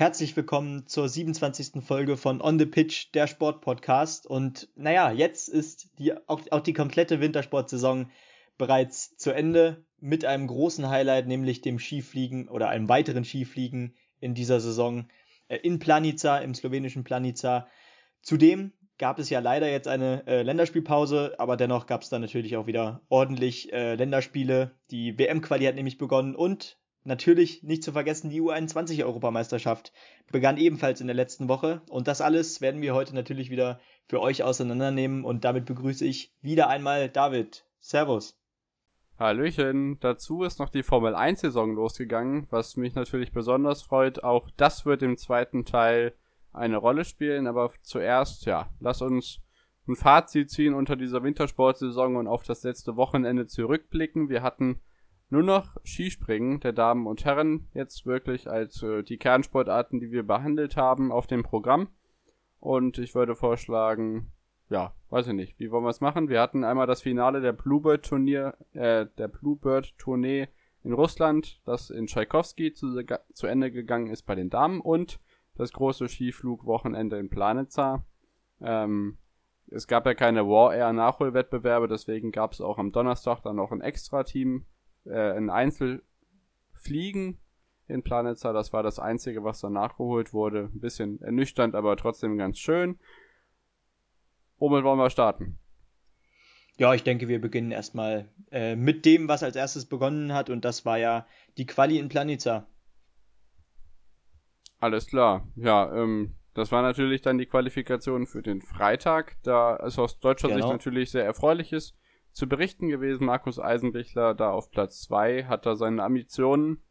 Herzlich willkommen zur 27. Folge von On the Pitch, der Sportpodcast. Und naja, jetzt ist die, auch, auch die komplette Wintersportsaison bereits zu Ende mit einem großen Highlight, nämlich dem Skifliegen oder einem weiteren Skifliegen in dieser Saison äh, in Planica, im slowenischen Planica. Zudem gab es ja leider jetzt eine äh, Länderspielpause, aber dennoch gab es dann natürlich auch wieder ordentlich äh, Länderspiele. Die WM-Quali hat nämlich begonnen und natürlich nicht zu vergessen die U21-Europameisterschaft begann ebenfalls in der letzten Woche. Und das alles werden wir heute natürlich wieder für euch auseinandernehmen und damit begrüße ich wieder einmal David. Servus. Hallöchen, dazu ist noch die Formel 1-Saison losgegangen, was mich natürlich besonders freut. Auch das wird im zweiten Teil eine Rolle spielen. Aber zuerst, ja, lass uns ein Fazit ziehen unter dieser Wintersportsaison und auf das letzte Wochenende zurückblicken. Wir hatten nur noch Skispringen der Damen und Herren jetzt wirklich als äh, die Kernsportarten, die wir behandelt haben, auf dem Programm. Und ich würde vorschlagen, ja, weiß ich nicht, wie wollen wir es machen? Wir hatten einmal das Finale der Bluebird Turnier, äh, der Bluebird Tournee in Russland, das in Tchaikovsky zu, zu Ende gegangen ist bei den Damen und das große Skiflugwochenende in Planitza. Ähm, es gab ja keine War Air Nachholwettbewerbe, deswegen gab es auch am Donnerstag dann noch ein Extra-Team, äh, ein Einzelfliegen in Planitza. Das war das Einzige, was dann nachgeholt wurde. Ein bisschen ernüchternd, aber trotzdem ganz schön. Womit wollen wir starten? Ja, ich denke, wir beginnen erstmal äh, mit dem, was als erstes begonnen hat, und das war ja die Quali in Planica. Alles klar. Ja, ähm, das war natürlich dann die Qualifikation für den Freitag, da es aus deutscher genau. Sicht natürlich sehr erfreulich ist. Zu berichten gewesen, Markus Eisenbichler da auf Platz 2 hat da seine Ambitionen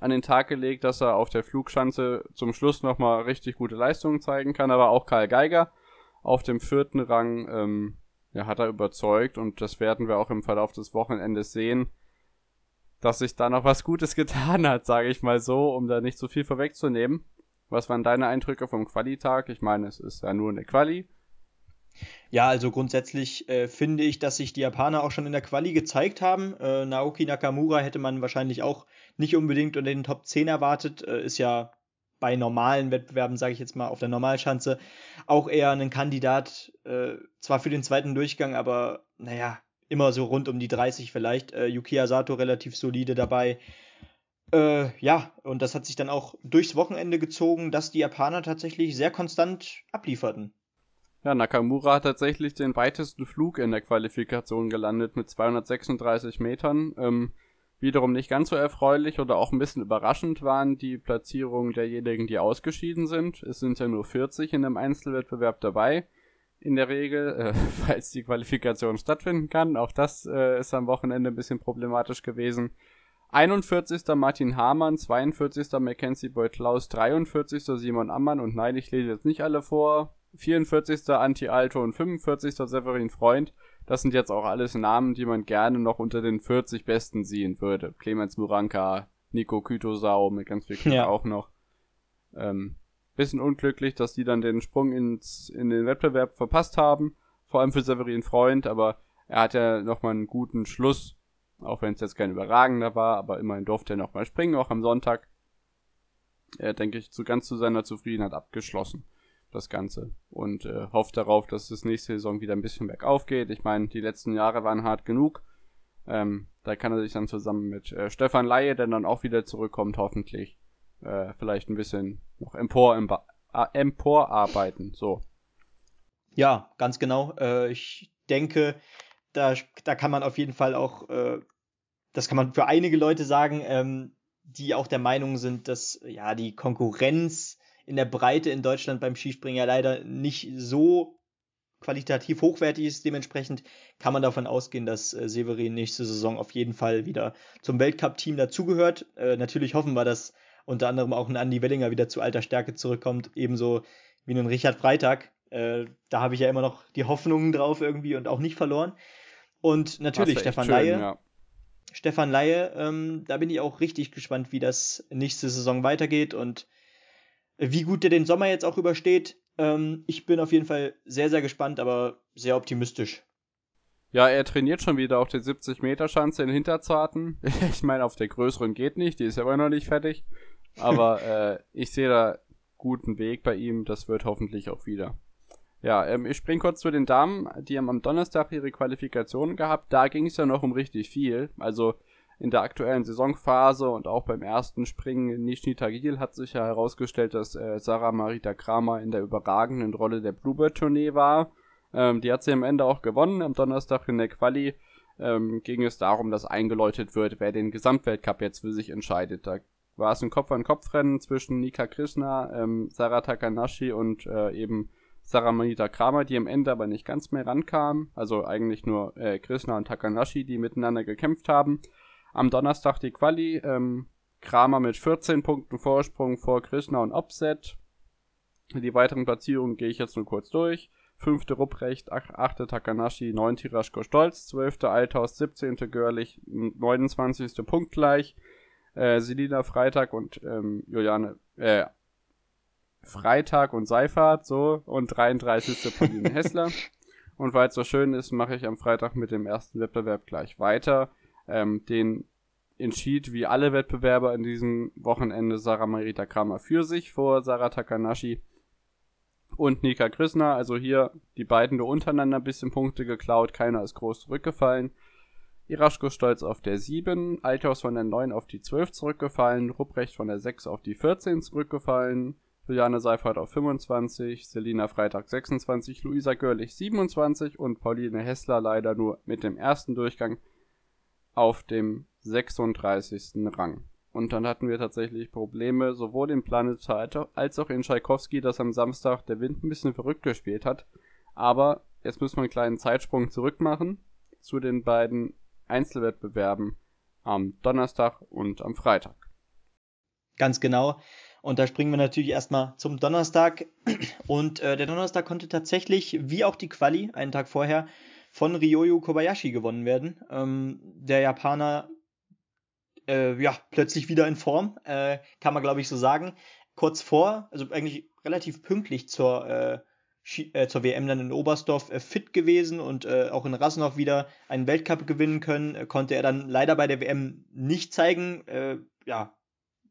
an den Tag gelegt, dass er auf der Flugschanze zum Schluss nochmal richtig gute Leistungen zeigen kann, aber auch Karl Geiger auf dem vierten Rang ähm, ja, hat er überzeugt und das werden wir auch im Verlauf des Wochenendes sehen dass sich da noch was Gutes getan hat, sage ich mal so, um da nicht so viel vorwegzunehmen. Was waren deine Eindrücke vom Qualitag? Ich meine, es ist ja nur eine Quali. Ja, also grundsätzlich äh, finde ich, dass sich die Japaner auch schon in der Quali gezeigt haben. Äh, Naoki Nakamura hätte man wahrscheinlich auch nicht unbedingt unter den Top 10 erwartet. Äh, ist ja bei normalen Wettbewerben, sage ich jetzt mal, auf der Normalschanze auch eher ein Kandidat, äh, zwar für den zweiten Durchgang, aber naja, immer so rund um die 30 vielleicht. Äh, Yukiya Sato relativ solide dabei. Äh, ja, und das hat sich dann auch durchs Wochenende gezogen, dass die Japaner tatsächlich sehr konstant ablieferten. Ja, Nakamura hat tatsächlich den weitesten Flug in der Qualifikation gelandet mit 236 Metern. Ähm, wiederum nicht ganz so erfreulich oder auch ein bisschen überraschend waren die Platzierungen derjenigen, die ausgeschieden sind. Es sind ja nur 40 in dem Einzelwettbewerb dabei in der Regel, äh, falls die Qualifikation stattfinden kann. Auch das äh, ist am Wochenende ein bisschen problematisch gewesen. 41. Martin Hamann, 42. Mackenzie Beutlaus, 43. Simon Ammann und nein, ich lese jetzt nicht alle vor. 44. Anti Alto und 45. Severin Freund. Das sind jetzt auch alles Namen, die man gerne noch unter den 40 Besten sehen würde. Clemens Muranka, Nico Kytosau mit ganz viel Glück ja. auch noch. Ähm, Bisschen unglücklich, dass die dann den Sprung ins, in den Wettbewerb verpasst haben. Vor allem für Severin Freund, aber er hat ja nochmal einen guten Schluss. Auch wenn es jetzt kein überragender war, aber immerhin durfte er nochmal springen, auch am Sonntag. Er, denke ich, zu ganz zu seiner Zufriedenheit abgeschlossen, das Ganze. Und äh, hofft darauf, dass es nächste Saison wieder ein bisschen bergauf geht. Ich meine, die letzten Jahre waren hart genug. Ähm, da kann er sich dann zusammen mit äh, Stefan Laie, der dann auch wieder zurückkommt, hoffentlich, äh, vielleicht ein bisschen noch empor, emporarbeiten. So. Ja, ganz genau. Äh, ich denke, da, da kann man auf jeden Fall auch, äh, das kann man für einige Leute sagen, ähm, die auch der Meinung sind, dass ja die Konkurrenz in der Breite in Deutschland beim Skispringen ja leider nicht so qualitativ hochwertig ist. Dementsprechend kann man davon ausgehen, dass äh, Severin nächste Saison auf jeden Fall wieder zum Weltcup-Team dazugehört. Äh, natürlich hoffen wir, dass unter anderem auch ein Andy Wellinger wieder zu alter Stärke zurückkommt, ebenso wie ein Richard Freitag. Äh, da habe ich ja immer noch die Hoffnungen drauf irgendwie und auch nicht verloren. Und natürlich Stefan schön, Laie. Ja. Stefan Laie, ähm, da bin ich auch richtig gespannt, wie das nächste Saison weitergeht und wie gut der den Sommer jetzt auch übersteht. Ähm, ich bin auf jeden Fall sehr, sehr gespannt, aber sehr optimistisch. Ja, er trainiert schon wieder auf der 70-Meter-Schanze in Hinterzarten. ich meine, auf der größeren geht nicht, die ist aber noch nicht fertig. Aber äh, ich sehe da guten Weg bei ihm. Das wird hoffentlich auch wieder. Ja, ähm, ich spring kurz zu den Damen. Die haben am Donnerstag ihre Qualifikation gehabt. Da ging es ja noch um richtig viel. Also in der aktuellen Saisonphase und auch beim ersten Springen in Nizhny Tagil hat sich ja herausgestellt, dass äh, Sarah Marita Kramer in der überragenden Rolle der Bluebird-Tournee war. Ähm, die hat sie am Ende auch gewonnen. Am Donnerstag in der Quali ähm, ging es darum, dass eingeläutet wird, wer den Gesamtweltcup jetzt für sich entscheidet. Da war es ein Kopf-an-Kopf-Rennen zwischen Nika Krishna, ähm, Sarah Takanashi und äh, eben Sarah Manita Kramer, die am Ende aber nicht ganz mehr rankamen. Also eigentlich nur äh, Krishna und Takanashi, die miteinander gekämpft haben. Am Donnerstag die Quali. Ähm, Kramer mit 14 Punkten Vorsprung vor Krishna und Opset. Die weiteren Platzierungen gehe ich jetzt nur kurz durch. Fünfte Rupprecht, achte Takanashi, neunte Raschko Stolz, zwölfte Althaus, siebzehnte Görlich, 29. punktgleich. Äh, Selina Freitag und ähm, Juliane, äh, Freitag und Seifert, so, und 33. Pauline Hessler. Und weil es so schön ist, mache ich am Freitag mit dem ersten Wettbewerb gleich weiter. Ähm, den entschied wie alle Wettbewerber in diesem Wochenende Sarah Marita Kramer für sich vor Sarah Takanashi und Nika Krishna. Also hier die beiden nur untereinander ein bisschen Punkte geklaut, keiner ist groß zurückgefallen. Iraschko stolz auf der 7, Althaus von der 9 auf die 12 zurückgefallen, Rupprecht von der 6 auf die 14 zurückgefallen, Juliane Seifert auf 25, Selina Freitag 26, Luisa Görlich 27 und Pauline Hessler leider nur mit dem ersten Durchgang auf dem 36. Rang. Und dann hatten wir tatsächlich Probleme, sowohl in Planet als auch in Tschaikowski, dass am Samstag der Wind ein bisschen verrückt gespielt hat. Aber jetzt müssen wir einen kleinen Zeitsprung zurück machen zu den beiden Einzelwettbewerben am Donnerstag und am Freitag. Ganz genau. Und da springen wir natürlich erstmal zum Donnerstag. Und äh, der Donnerstag konnte tatsächlich, wie auch die Quali, einen Tag vorher, von Ryoyu Kobayashi gewonnen werden. Ähm, der Japaner, äh, ja, plötzlich wieder in Form, äh, kann man glaube ich so sagen. Kurz vor, also eigentlich relativ pünktlich zur, äh, äh zur WM dann in Oberstdorf äh, fit gewesen und äh, auch in Rasnov wieder einen Weltcup gewinnen können, konnte er dann leider bei der WM nicht zeigen. ja,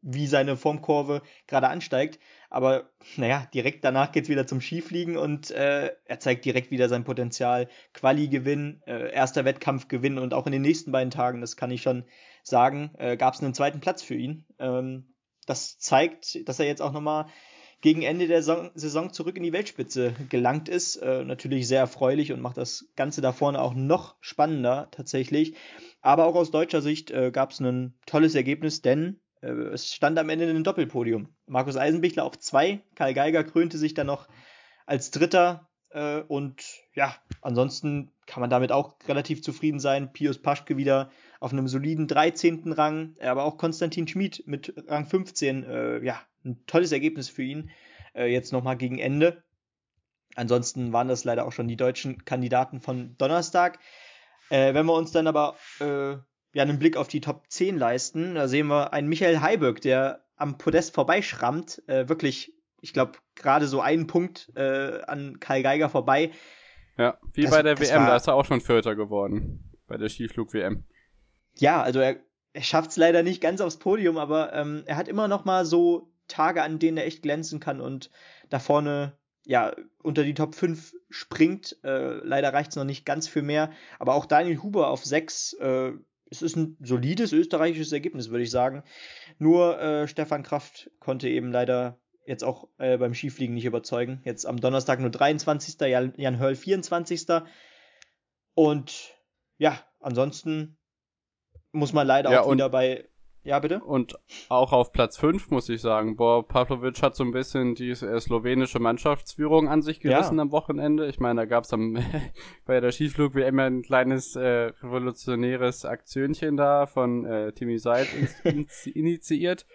wie seine Formkurve gerade ansteigt. Aber naja, direkt danach geht es wieder zum Skifliegen und äh, er zeigt direkt wieder sein Potenzial. Quali-Gewinn, äh, erster Wettkampf-Gewinn und auch in den nächsten beiden Tagen, das kann ich schon sagen, äh, gab es einen zweiten Platz für ihn. Ähm, das zeigt, dass er jetzt auch nochmal gegen Ende der Saison zurück in die Weltspitze gelangt ist. Äh, natürlich sehr erfreulich und macht das Ganze da vorne auch noch spannender tatsächlich. Aber auch aus deutscher Sicht äh, gab es ein tolles Ergebnis, denn es stand am Ende ein Doppelpodium. Markus Eisenbichler auf zwei, Karl Geiger krönte sich dann noch als Dritter äh, und ja, ansonsten kann man damit auch relativ zufrieden sein. Pius Paschke wieder auf einem soliden 13. Rang, aber auch Konstantin Schmid mit Rang 15. Äh, ja, ein tolles Ergebnis für ihn. Äh, jetzt nochmal gegen Ende. Ansonsten waren das leider auch schon die deutschen Kandidaten von Donnerstag. Äh, wenn wir uns dann aber äh, ja einen Blick auf die Top 10 leisten. Da sehen wir einen Michael Heiberg, der am Podest vorbeischrammt. Äh, wirklich, ich glaube, gerade so einen Punkt äh, an Kai Geiger vorbei. Ja, wie das, bei der WM, war, da ist er auch schon Vierter geworden. Bei der Skiflug-WM. Ja, also er, er schafft es leider nicht ganz aufs Podium, aber ähm, er hat immer noch mal so Tage, an denen er echt glänzen kann und da vorne ja, unter die Top 5 springt. Äh, leider reicht es noch nicht ganz für mehr. Aber auch Daniel Huber auf 6 äh, es ist ein solides österreichisches Ergebnis, würde ich sagen. Nur äh, Stefan Kraft konnte eben leider jetzt auch äh, beim Skifliegen nicht überzeugen. Jetzt am Donnerstag nur 23. Jan, Jan Hörl 24. Und ja, ansonsten muss man leider ja, auch wieder bei ja, bitte? Und auch auf Platz 5 muss ich sagen, boah, Pavlovic hat so ein bisschen die äh, slowenische Mannschaftsführung an sich gerissen ja. am Wochenende. Ich meine, da gab es bei der Skiflug wie immer ein kleines äh, revolutionäres Aktionchen da von äh, Timi Seid initiiert.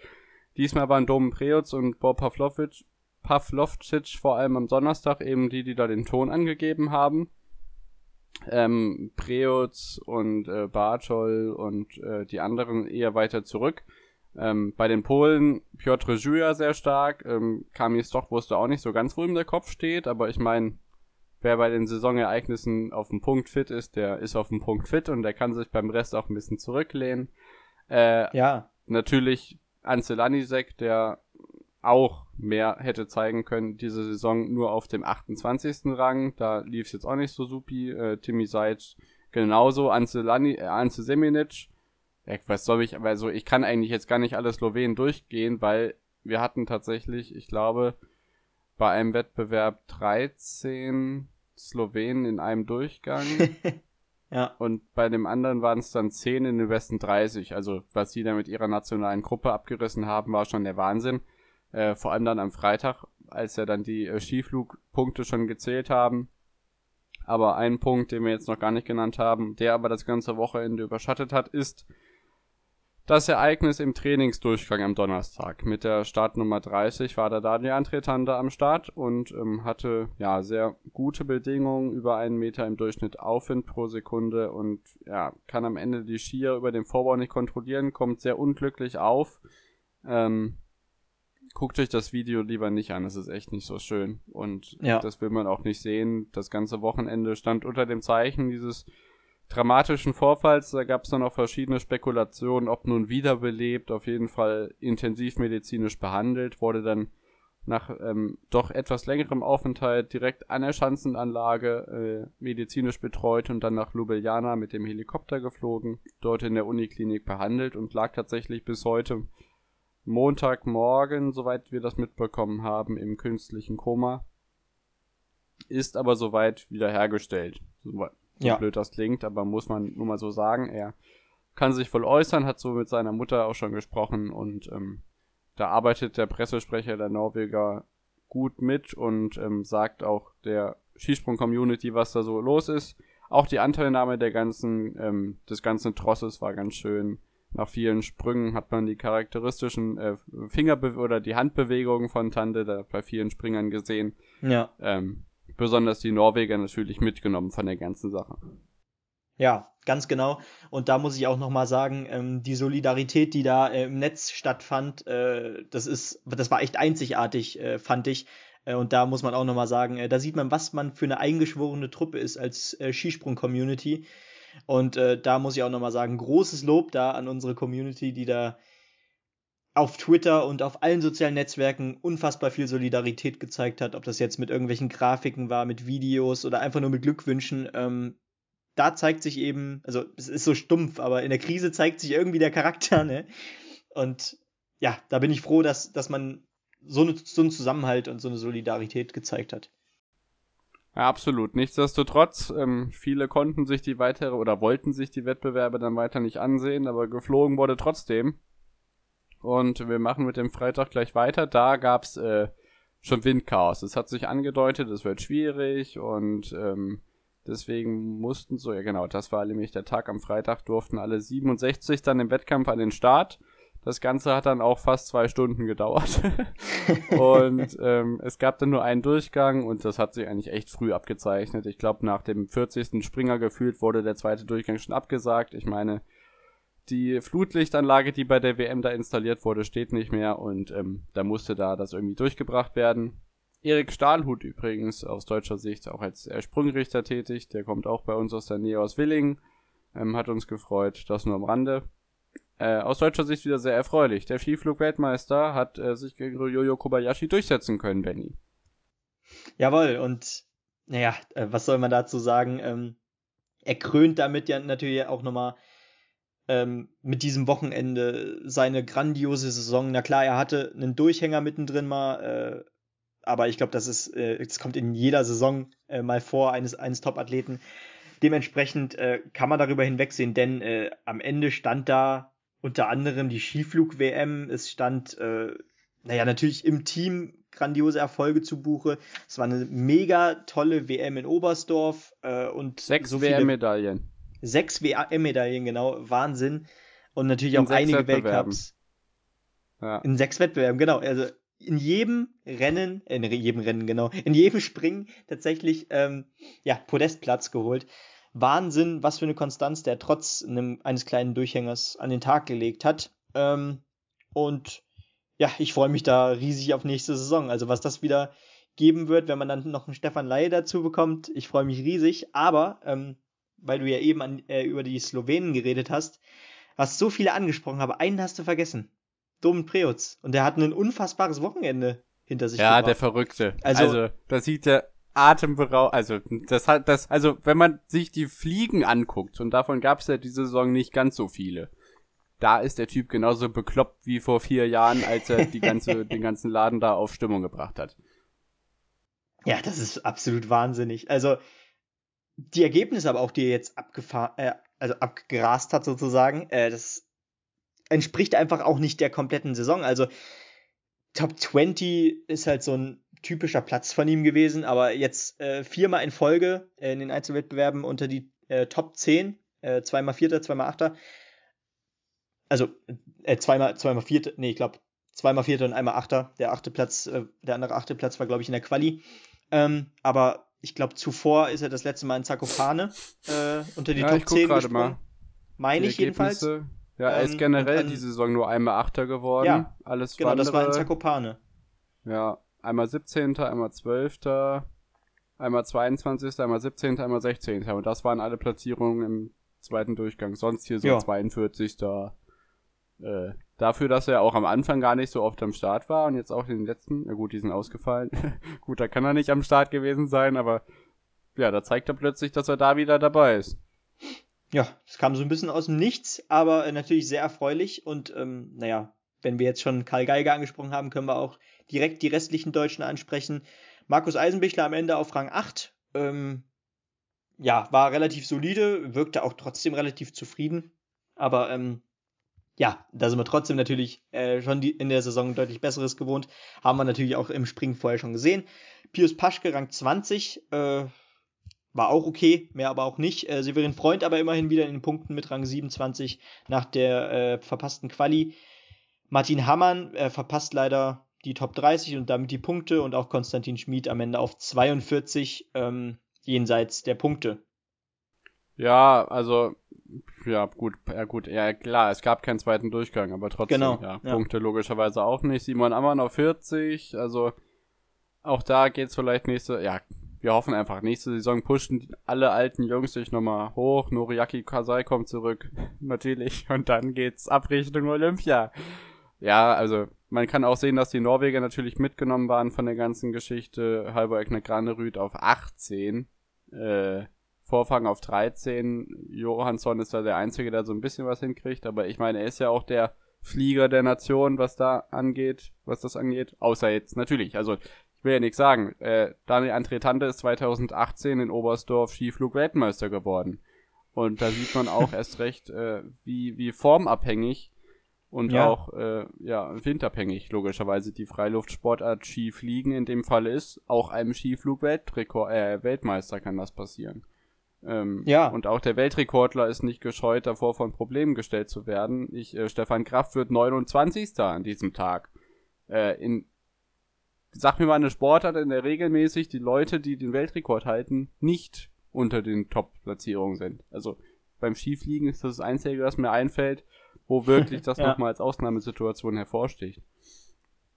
Diesmal waren Dom Preutz und Bob Pavlovic, Pavlovcic vor allem am Donnerstag eben die, die da den Ton angegeben haben ähm, Preutz und äh, Bartol und äh, die anderen eher weiter zurück. Ähm, bei den Polen Piotr Juja sehr stark. Ähm, Kamil Stoch wusste auch nicht so ganz, wo ihm der Kopf steht, aber ich meine, wer bei den Saisonereignissen auf dem Punkt fit ist, der ist auf dem Punkt fit und der kann sich beim Rest auch ein bisschen zurücklehnen. Äh, ja. Natürlich Ance Lanisek, der auch mehr hätte zeigen können diese Saison nur auf dem 28. Rang. Da lief es jetzt auch nicht so supi. Äh, Timmy Seid genauso. Ance, Lani, äh, Ance Seminic. Ja, was soll ich, also ich kann eigentlich jetzt gar nicht alle Slowenen durchgehen, weil wir hatten tatsächlich, ich glaube, bei einem Wettbewerb 13 Slowenen in einem Durchgang. ja. Und bei dem anderen waren es dann 10 in den besten 30. Also, was sie da mit ihrer nationalen Gruppe abgerissen haben, war schon der Wahnsinn. Äh, vor allem dann am Freitag, als ja dann die äh, Skiflugpunkte schon gezählt haben. Aber ein Punkt, den wir jetzt noch gar nicht genannt haben, der aber das ganze Wochenende überschattet hat, ist das Ereignis im Trainingsdurchgang am Donnerstag. Mit der Startnummer 30 war der Daniel Antretanda am Start und ähm, hatte ja sehr gute Bedingungen, über einen Meter im Durchschnitt Aufwind pro Sekunde und ja, kann am Ende die Skier über den Vorbau nicht kontrollieren, kommt sehr unglücklich auf. Ähm, guckt euch das Video lieber nicht an, es ist echt nicht so schön. Und ja. das will man auch nicht sehen. Das ganze Wochenende stand unter dem Zeichen dieses dramatischen Vorfalls. Da gab es dann auch verschiedene Spekulationen, ob nun wiederbelebt, auf jeden Fall intensivmedizinisch behandelt, wurde dann nach ähm, doch etwas längerem Aufenthalt direkt an der Schanzenanlage äh, medizinisch betreut und dann nach Ljubljana mit dem Helikopter geflogen, dort in der Uniklinik behandelt und lag tatsächlich bis heute Montagmorgen, soweit wir das mitbekommen haben, im künstlichen Koma. Ist aber soweit wiederhergestellt. So, ja. blöd das klingt, aber muss man nur mal so sagen. Er kann sich wohl äußern, hat so mit seiner Mutter auch schon gesprochen und ähm, da arbeitet der Pressesprecher der Norweger gut mit und ähm, sagt auch der Skisprung-Community, was da so los ist. Auch die Anteilnahme der ganzen, ähm, des ganzen Trosses war ganz schön nach vielen Sprüngen hat man die charakteristischen äh, Fingerbe oder die Handbewegungen von Tante da bei vielen Springern gesehen. Ja. Ähm, besonders die Norweger natürlich mitgenommen von der ganzen Sache. Ja, ganz genau. Und da muss ich auch nochmal sagen, ähm, die Solidarität, die da äh, im Netz stattfand, äh, das ist, das war echt einzigartig, äh, fand ich. Äh, und da muss man auch nochmal sagen, äh, da sieht man, was man für eine eingeschworene Truppe ist als äh, Skisprung-Community. Und äh, da muss ich auch nochmal sagen, großes Lob da an unsere Community, die da auf Twitter und auf allen sozialen Netzwerken unfassbar viel Solidarität gezeigt hat, ob das jetzt mit irgendwelchen Grafiken war, mit Videos oder einfach nur mit Glückwünschen. Ähm, da zeigt sich eben, also es ist so stumpf, aber in der Krise zeigt sich irgendwie der Charakter, ne? Und ja, da bin ich froh, dass, dass man so, eine, so einen Zusammenhalt und so eine Solidarität gezeigt hat. Ja, absolut. Nichtsdestotrotz, ähm, viele konnten sich die weitere oder wollten sich die Wettbewerbe dann weiter nicht ansehen, aber geflogen wurde trotzdem. Und wir machen mit dem Freitag gleich weiter. Da gab's äh, schon Windchaos. Es hat sich angedeutet, es wird schwierig und ähm, deswegen mussten so, ja genau, das war nämlich der Tag am Freitag, durften alle 67 dann im Wettkampf an den Start. Das Ganze hat dann auch fast zwei Stunden gedauert. und ähm, es gab dann nur einen Durchgang und das hat sich eigentlich echt früh abgezeichnet. Ich glaube, nach dem 40. Springer gefühlt wurde der zweite Durchgang schon abgesagt. Ich meine, die Flutlichtanlage, die bei der WM da installiert wurde, steht nicht mehr und ähm, da musste da das irgendwie durchgebracht werden. Erik Stahlhut übrigens aus deutscher Sicht auch als Sprungrichter tätig. Der kommt auch bei uns aus der Nähe aus Willingen. Ähm, hat uns gefreut. Das nur am Rande. Äh, aus deutscher Sicht wieder sehr erfreulich. Der Skiflug-Weltmeister hat äh, sich gegen Ryoyo Kobayashi durchsetzen können, Benny. Jawohl, und naja, äh, was soll man dazu sagen? Ähm, er krönt damit ja natürlich auch nochmal ähm, mit diesem Wochenende seine grandiose Saison. Na klar, er hatte einen Durchhänger mittendrin mal, äh, aber ich glaube, das ist, äh, das kommt in jeder Saison äh, mal vor eines, eines Top-Athleten. Dementsprechend äh, kann man darüber hinwegsehen, denn äh, am Ende stand da unter anderem die Skiflug-WM. Es stand, äh, naja, natürlich im Team grandiose Erfolge zu Buche. Es war eine mega tolle WM in Oberstdorf äh, und sechs so WM-Medaillen. Sechs WM-Medaillen, genau, Wahnsinn. Und natürlich in auch einige Weltcups. Ja. In sechs Wettbewerben, genau. Also in jedem Rennen, äh, in jedem Rennen, genau, in jedem Springen tatsächlich ähm, ja, Podestplatz geholt. Wahnsinn, was für eine Konstanz der trotz einem, eines kleinen Durchhängers an den Tag gelegt hat. Ähm, und ja, ich freue mich da riesig auf nächste Saison. Also was das wieder geben wird, wenn man dann noch einen Stefan Laie dazu bekommt, ich freue mich riesig. Aber, ähm, weil du ja eben an, äh, über die Slowenen geredet hast, hast so viele angesprochen, aber einen hast du vergessen. Domen Preutz. Und der hat ein unfassbares Wochenende hinter sich Ja, gebracht. der Verrückte. Also, also das sieht ja atemberaubend, also das hat das, also wenn man sich die Fliegen anguckt, und davon gab es ja diese Saison nicht ganz so viele, da ist der Typ genauso bekloppt wie vor vier Jahren, als er die ganze, den ganzen Laden da auf Stimmung gebracht hat. Ja, das ist absolut wahnsinnig. Also, die Ergebnisse aber auch, die er jetzt abgefahren, äh, also abgegrast hat sozusagen, äh, das entspricht einfach auch nicht der kompletten Saison. Also, Top 20 ist halt so ein typischer Platz von ihm gewesen, aber jetzt äh, viermal in Folge äh, in den Einzelwettbewerben unter die äh, Top 10, äh, zweimal Vierter, zweimal Achter. Also äh, zweimal, zweimal Vierter, nee, ich glaube zweimal Vierter und einmal Achter. Der achte Platz, äh, der andere achte Platz war, glaube ich, in der Quali. Ähm, aber ich glaube, zuvor ist er das letzte Mal in Zakopane unter die ja, Top 10 gesprungen. Mal. Meine ich jedenfalls. Ja, er ist ähm, generell ähm, diese Saison nur einmal Achter geworden. Ja, Alles genau, das war in Zakopane. Ja, einmal 17., einmal 12., einmal 22., einmal 17., einmal 16. Und das waren alle Platzierungen im zweiten Durchgang. Sonst hier so ja. 42. Äh, dafür, dass er auch am Anfang gar nicht so oft am Start war und jetzt auch den letzten, na gut, die sind ausgefallen. gut, da kann er nicht am Start gewesen sein, aber ja, da zeigt er plötzlich, dass er da wieder dabei ist. Ja, es kam so ein bisschen aus dem Nichts, aber natürlich sehr erfreulich und ähm, naja, wenn wir jetzt schon Karl Geiger angesprochen haben, können wir auch direkt die restlichen Deutschen ansprechen. Markus Eisenbichler am Ende auf Rang 8. Ähm, ja, war relativ solide, wirkte auch trotzdem relativ zufrieden. Aber ähm, ja, da sind wir trotzdem natürlich äh, schon die, in der Saison deutlich Besseres gewohnt. Haben wir natürlich auch im Springen vorher schon gesehen. Pius Paschke, Rang 20, äh, war auch okay, mehr aber auch nicht. Äh, Severin Freund aber immerhin wieder in den Punkten mit Rang 27 nach der äh, verpassten Quali. Martin Hammann äh, verpasst leider die Top 30 und damit die Punkte und auch Konstantin Schmid am Ende auf 42 ähm, jenseits der Punkte. Ja, also ja gut, ja gut, ja klar, es gab keinen zweiten Durchgang, aber trotzdem, genau, ja, ja. Punkte logischerweise auch nicht. Simon Ammann auf 40, also auch da geht's vielleicht nächste, ja, wir hoffen einfach, nächste Saison pushen alle alten Jungs sich nochmal hoch. Noriaki Kasai kommt zurück, natürlich, und dann geht's ab Richtung Olympia. Ja, also man kann auch sehen, dass die Norweger natürlich mitgenommen waren von der ganzen Geschichte. Halvor Egner Granerüth auf 18, äh, Vorfang auf 13. Johansson ist da der Einzige, der so ein bisschen was hinkriegt, aber ich meine, er ist ja auch der Flieger der Nation, was da angeht, was das angeht. Außer jetzt natürlich, also ich will ja nichts sagen. Äh, Daniel Antretante ist 2018 in Oberstdorf Skiflug-Weltmeister geworden. Und da sieht man auch erst recht, äh, wie, wie formabhängig und ja. auch äh, ja, windabhängig logischerweise die Freiluftsportart Skifliegen in dem Fall ist. Auch einem Skiflug-Weltrekord, äh, Weltmeister kann das passieren. Ähm, ja. Und auch der Weltrekordler ist nicht gescheut, davor von Problemen gestellt zu werden. Ich, äh, Stefan Kraft wird 29. an diesem Tag. Äh, in, sag mir mal eine Sportart, in der regelmäßig die Leute, die den Weltrekord halten, nicht unter den Top-Platzierungen sind. Also beim Skifliegen ist das das Einzige, was mir einfällt wo wirklich das ja. nochmal als Ausnahmesituation hervorsticht.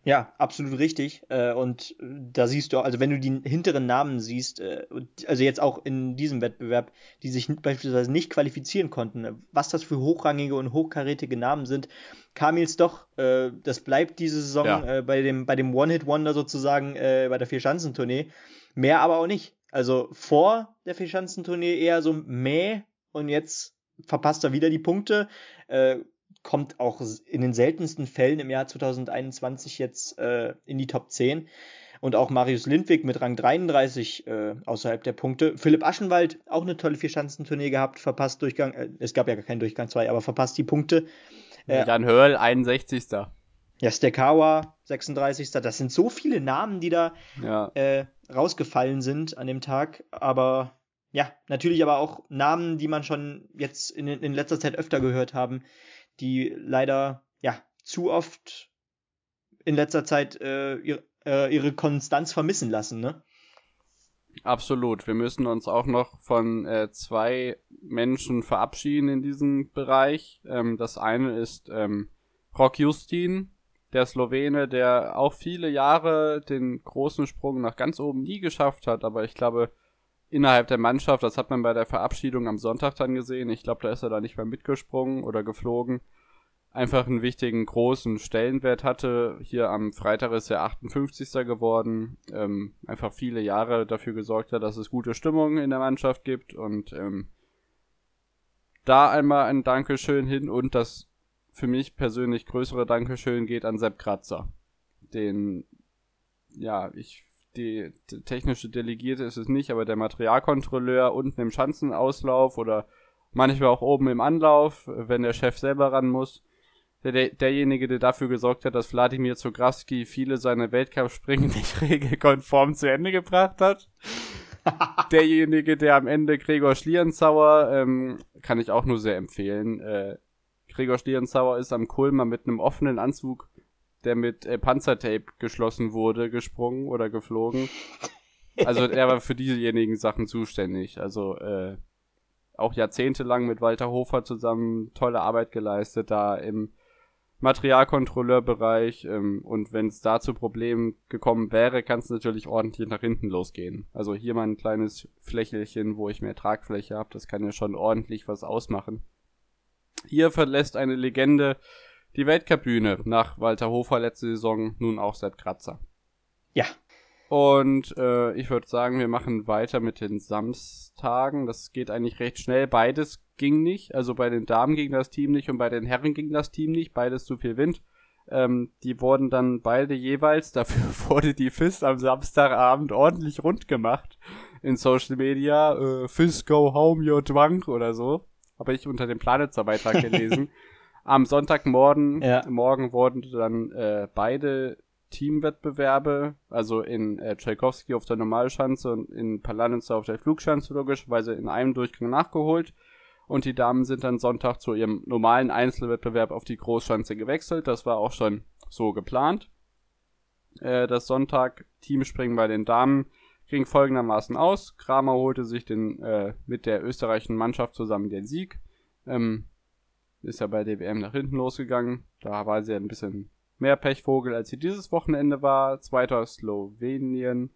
Ja, absolut richtig. Äh, und da siehst du, also wenn du die hinteren Namen siehst, äh, also jetzt auch in diesem Wettbewerb, die sich beispielsweise nicht qualifizieren konnten, was das für hochrangige und hochkarätige Namen sind, Kamils doch, äh, das bleibt diese Saison ja. bei dem, bei dem One-Hit-Wonder sozusagen bei der Vierschanzentournee. Mehr aber auch nicht. Also vor der Vierschanzentournee eher so meh und jetzt verpasst er wieder die Punkte kommt auch in den seltensten Fällen im Jahr 2021 jetzt äh, in die Top 10. Und auch Marius Lindwig mit Rang 33 äh, außerhalb der Punkte. Philipp Aschenwald, auch eine tolle Vierschanzentournee gehabt, verpasst Durchgang, äh, es gab ja gar keinen Durchgang 2, aber verpasst die Punkte. Äh, Jan Hörl, 61. Ja, Stekawa, 36. Das sind so viele Namen, die da ja. äh, rausgefallen sind an dem Tag. Aber ja, natürlich aber auch Namen, die man schon jetzt in, in letzter Zeit öfter gehört haben die leider ja zu oft in letzter Zeit äh, ihre, äh, ihre Konstanz vermissen lassen, ne? Absolut. Wir müssen uns auch noch von äh, zwei Menschen verabschieden in diesem Bereich. Ähm, das eine ist ähm, Rock Justin, der Slowene, der auch viele Jahre den großen Sprung nach ganz oben nie geschafft hat, aber ich glaube, innerhalb der Mannschaft, das hat man bei der Verabschiedung am Sonntag dann gesehen. Ich glaube, da ist er da nicht mehr mitgesprungen oder geflogen. einfach einen wichtigen großen Stellenwert hatte. Hier am Freitag ist er 58. geworden. Ähm, einfach viele Jahre dafür gesorgt hat, dass es gute Stimmung in der Mannschaft gibt und ähm, da einmal ein Dankeschön hin und das für mich persönlich größere Dankeschön geht an Sepp Kratzer. Den, ja, ich, die, die technische Delegierte ist es nicht, aber der Materialkontrolleur unten im Schanzenauslauf oder manchmal auch oben im Anlauf, wenn der Chef selber ran muss der, derjenige, der dafür gesorgt hat, dass Wladimir Zograski viele seiner Weltcup-Springen nicht regelkonform zu Ende gebracht hat. derjenige, der am Ende Gregor Schlierenzauer, ähm, kann ich auch nur sehr empfehlen. Äh, Gregor Schlierenzauer ist am Kulmer mit einem offenen Anzug, der mit äh, Panzertape geschlossen wurde, gesprungen oder geflogen. Also er war für diesejenigen Sachen zuständig. Also äh, auch jahrzehntelang mit Walter Hofer zusammen tolle Arbeit geleistet, da im Materialkontrolleurbereich ähm, und wenn es da zu Problemen gekommen wäre, kann es natürlich ordentlich nach hinten losgehen. Also hier mal ein kleines Flächelchen, wo ich mehr Tragfläche habe, das kann ja schon ordentlich was ausmachen. Hier verlässt eine Legende die Weltcup-Bühne nach Walter Hofer letzte Saison, nun auch seit Kratzer. Ja, und äh, ich würde sagen, wir machen weiter mit den Samstagen. Das geht eigentlich recht schnell. Beides ging nicht. Also bei den Damen ging das Team nicht und bei den Herren ging das Team nicht. Beides zu viel Wind. Ähm, die wurden dann beide jeweils, dafür wurde die FIS am Samstagabend ordentlich rund gemacht in Social Media. Äh, FIS go home your drunk oder so. Habe ich unter dem Planetzer-Beitrag gelesen. am Sonntagmorgen ja. morgen wurden dann äh, beide Teamwettbewerbe, also in äh, Tchaikovsky auf der Normalschanze und in Palanitzer auf der Flugschanze logischerweise in einem Durchgang nachgeholt. Und die Damen sind dann Sonntag zu ihrem normalen Einzelwettbewerb auf die Großschanze gewechselt. Das war auch schon so geplant. Äh, das Sonntag-Teamspringen bei den Damen ging folgendermaßen aus. Kramer holte sich den, äh, mit der österreichischen Mannschaft zusammen den Sieg. Ähm, ist ja bei DWM nach hinten losgegangen. Da war sie ein bisschen mehr Pechvogel, als sie dieses Wochenende war. Zweiter Slowenien.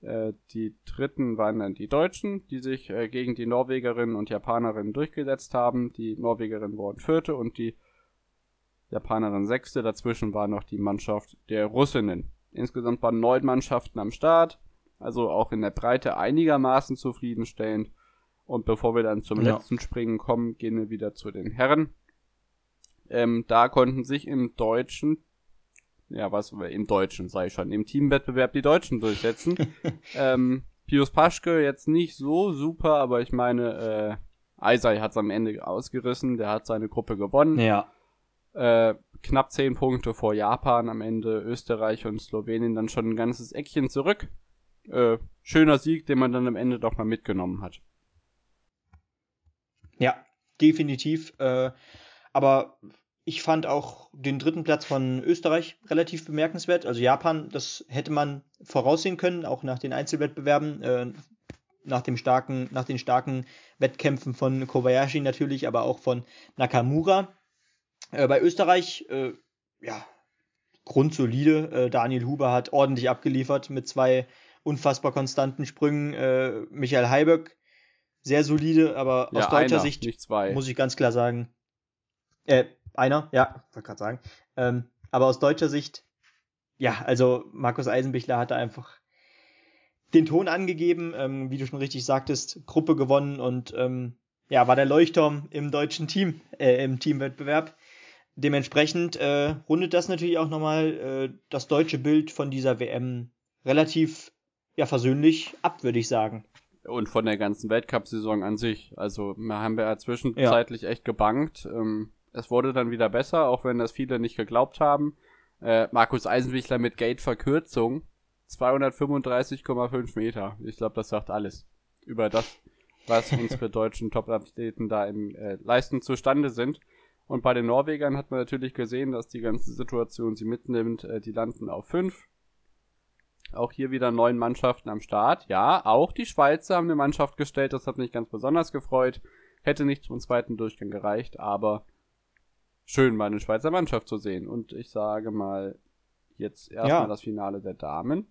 Äh, die dritten waren dann die Deutschen, die sich äh, gegen die Norwegerinnen und Japanerinnen durchgesetzt haben. Die Norwegerinnen wurden Vierte und die Japanerin Sechste. Dazwischen war noch die Mannschaft der Russinnen. Insgesamt waren neun Mannschaften am Start, also auch in der Breite einigermaßen zufriedenstellend. Und bevor wir dann zum ja. letzten Springen kommen, gehen wir wieder zu den Herren. Ähm, da konnten sich im Deutschen ja, was im Deutschen, ich schon, im Teamwettbewerb die Deutschen durchsetzen. ähm, Pius Paschke jetzt nicht so super, aber ich meine, äh, Eisei hat's am Ende ausgerissen, der hat seine Gruppe gewonnen. Ja. Äh, knapp zehn Punkte vor Japan am Ende, Österreich und Slowenien dann schon ein ganzes Eckchen zurück. Äh, schöner Sieg, den man dann am Ende doch mal mitgenommen hat. Ja, definitiv. Äh, aber ich fand auch den dritten Platz von Österreich relativ bemerkenswert. Also Japan, das hätte man voraussehen können, auch nach den Einzelwettbewerben, äh, nach, dem starken, nach den starken Wettkämpfen von Kobayashi natürlich, aber auch von Nakamura. Äh, bei Österreich, äh, ja, grundsolide. Äh, Daniel Huber hat ordentlich abgeliefert mit zwei unfassbar konstanten Sprüngen. Äh, Michael Heiböck, sehr solide, aber ja, aus deutscher einer, Sicht muss ich ganz klar sagen, äh, einer, ja, wollte gerade sagen. Ähm, aber aus deutscher Sicht, ja, also Markus Eisenbichler hatte einfach den Ton angegeben, ähm, wie du schon richtig sagtest, Gruppe gewonnen und ähm, ja, war der Leuchtturm im deutschen Team, äh, im Teamwettbewerb. Dementsprechend äh, rundet das natürlich auch nochmal äh, das deutsche Bild von dieser WM relativ ja, versöhnlich ab, würde ich sagen. Und von der ganzen Weltcup-Saison an sich. Also, wir haben ja zwischenzeitlich ja. echt gebankt. Ähm, es wurde dann wieder besser, auch wenn das viele nicht geglaubt haben. Äh, Markus Eisenwichler mit Gate-Verkürzung 235,5 Meter. Ich glaube, das sagt alles über das, was unsere deutschen Top-Athleten da im äh, Leisten zustande sind. Und bei den Norwegern hat man natürlich gesehen, dass die ganze Situation sie mitnimmt. Äh, die landen auf 5. Auch hier wieder neun Mannschaften am Start. Ja, auch die Schweizer haben eine Mannschaft gestellt. Das hat mich ganz besonders gefreut. Hätte nicht zum zweiten Durchgang gereicht, aber schön, mal eine Schweizer Mannschaft zu sehen. Und ich sage mal, jetzt erstmal ja. das Finale der Damen.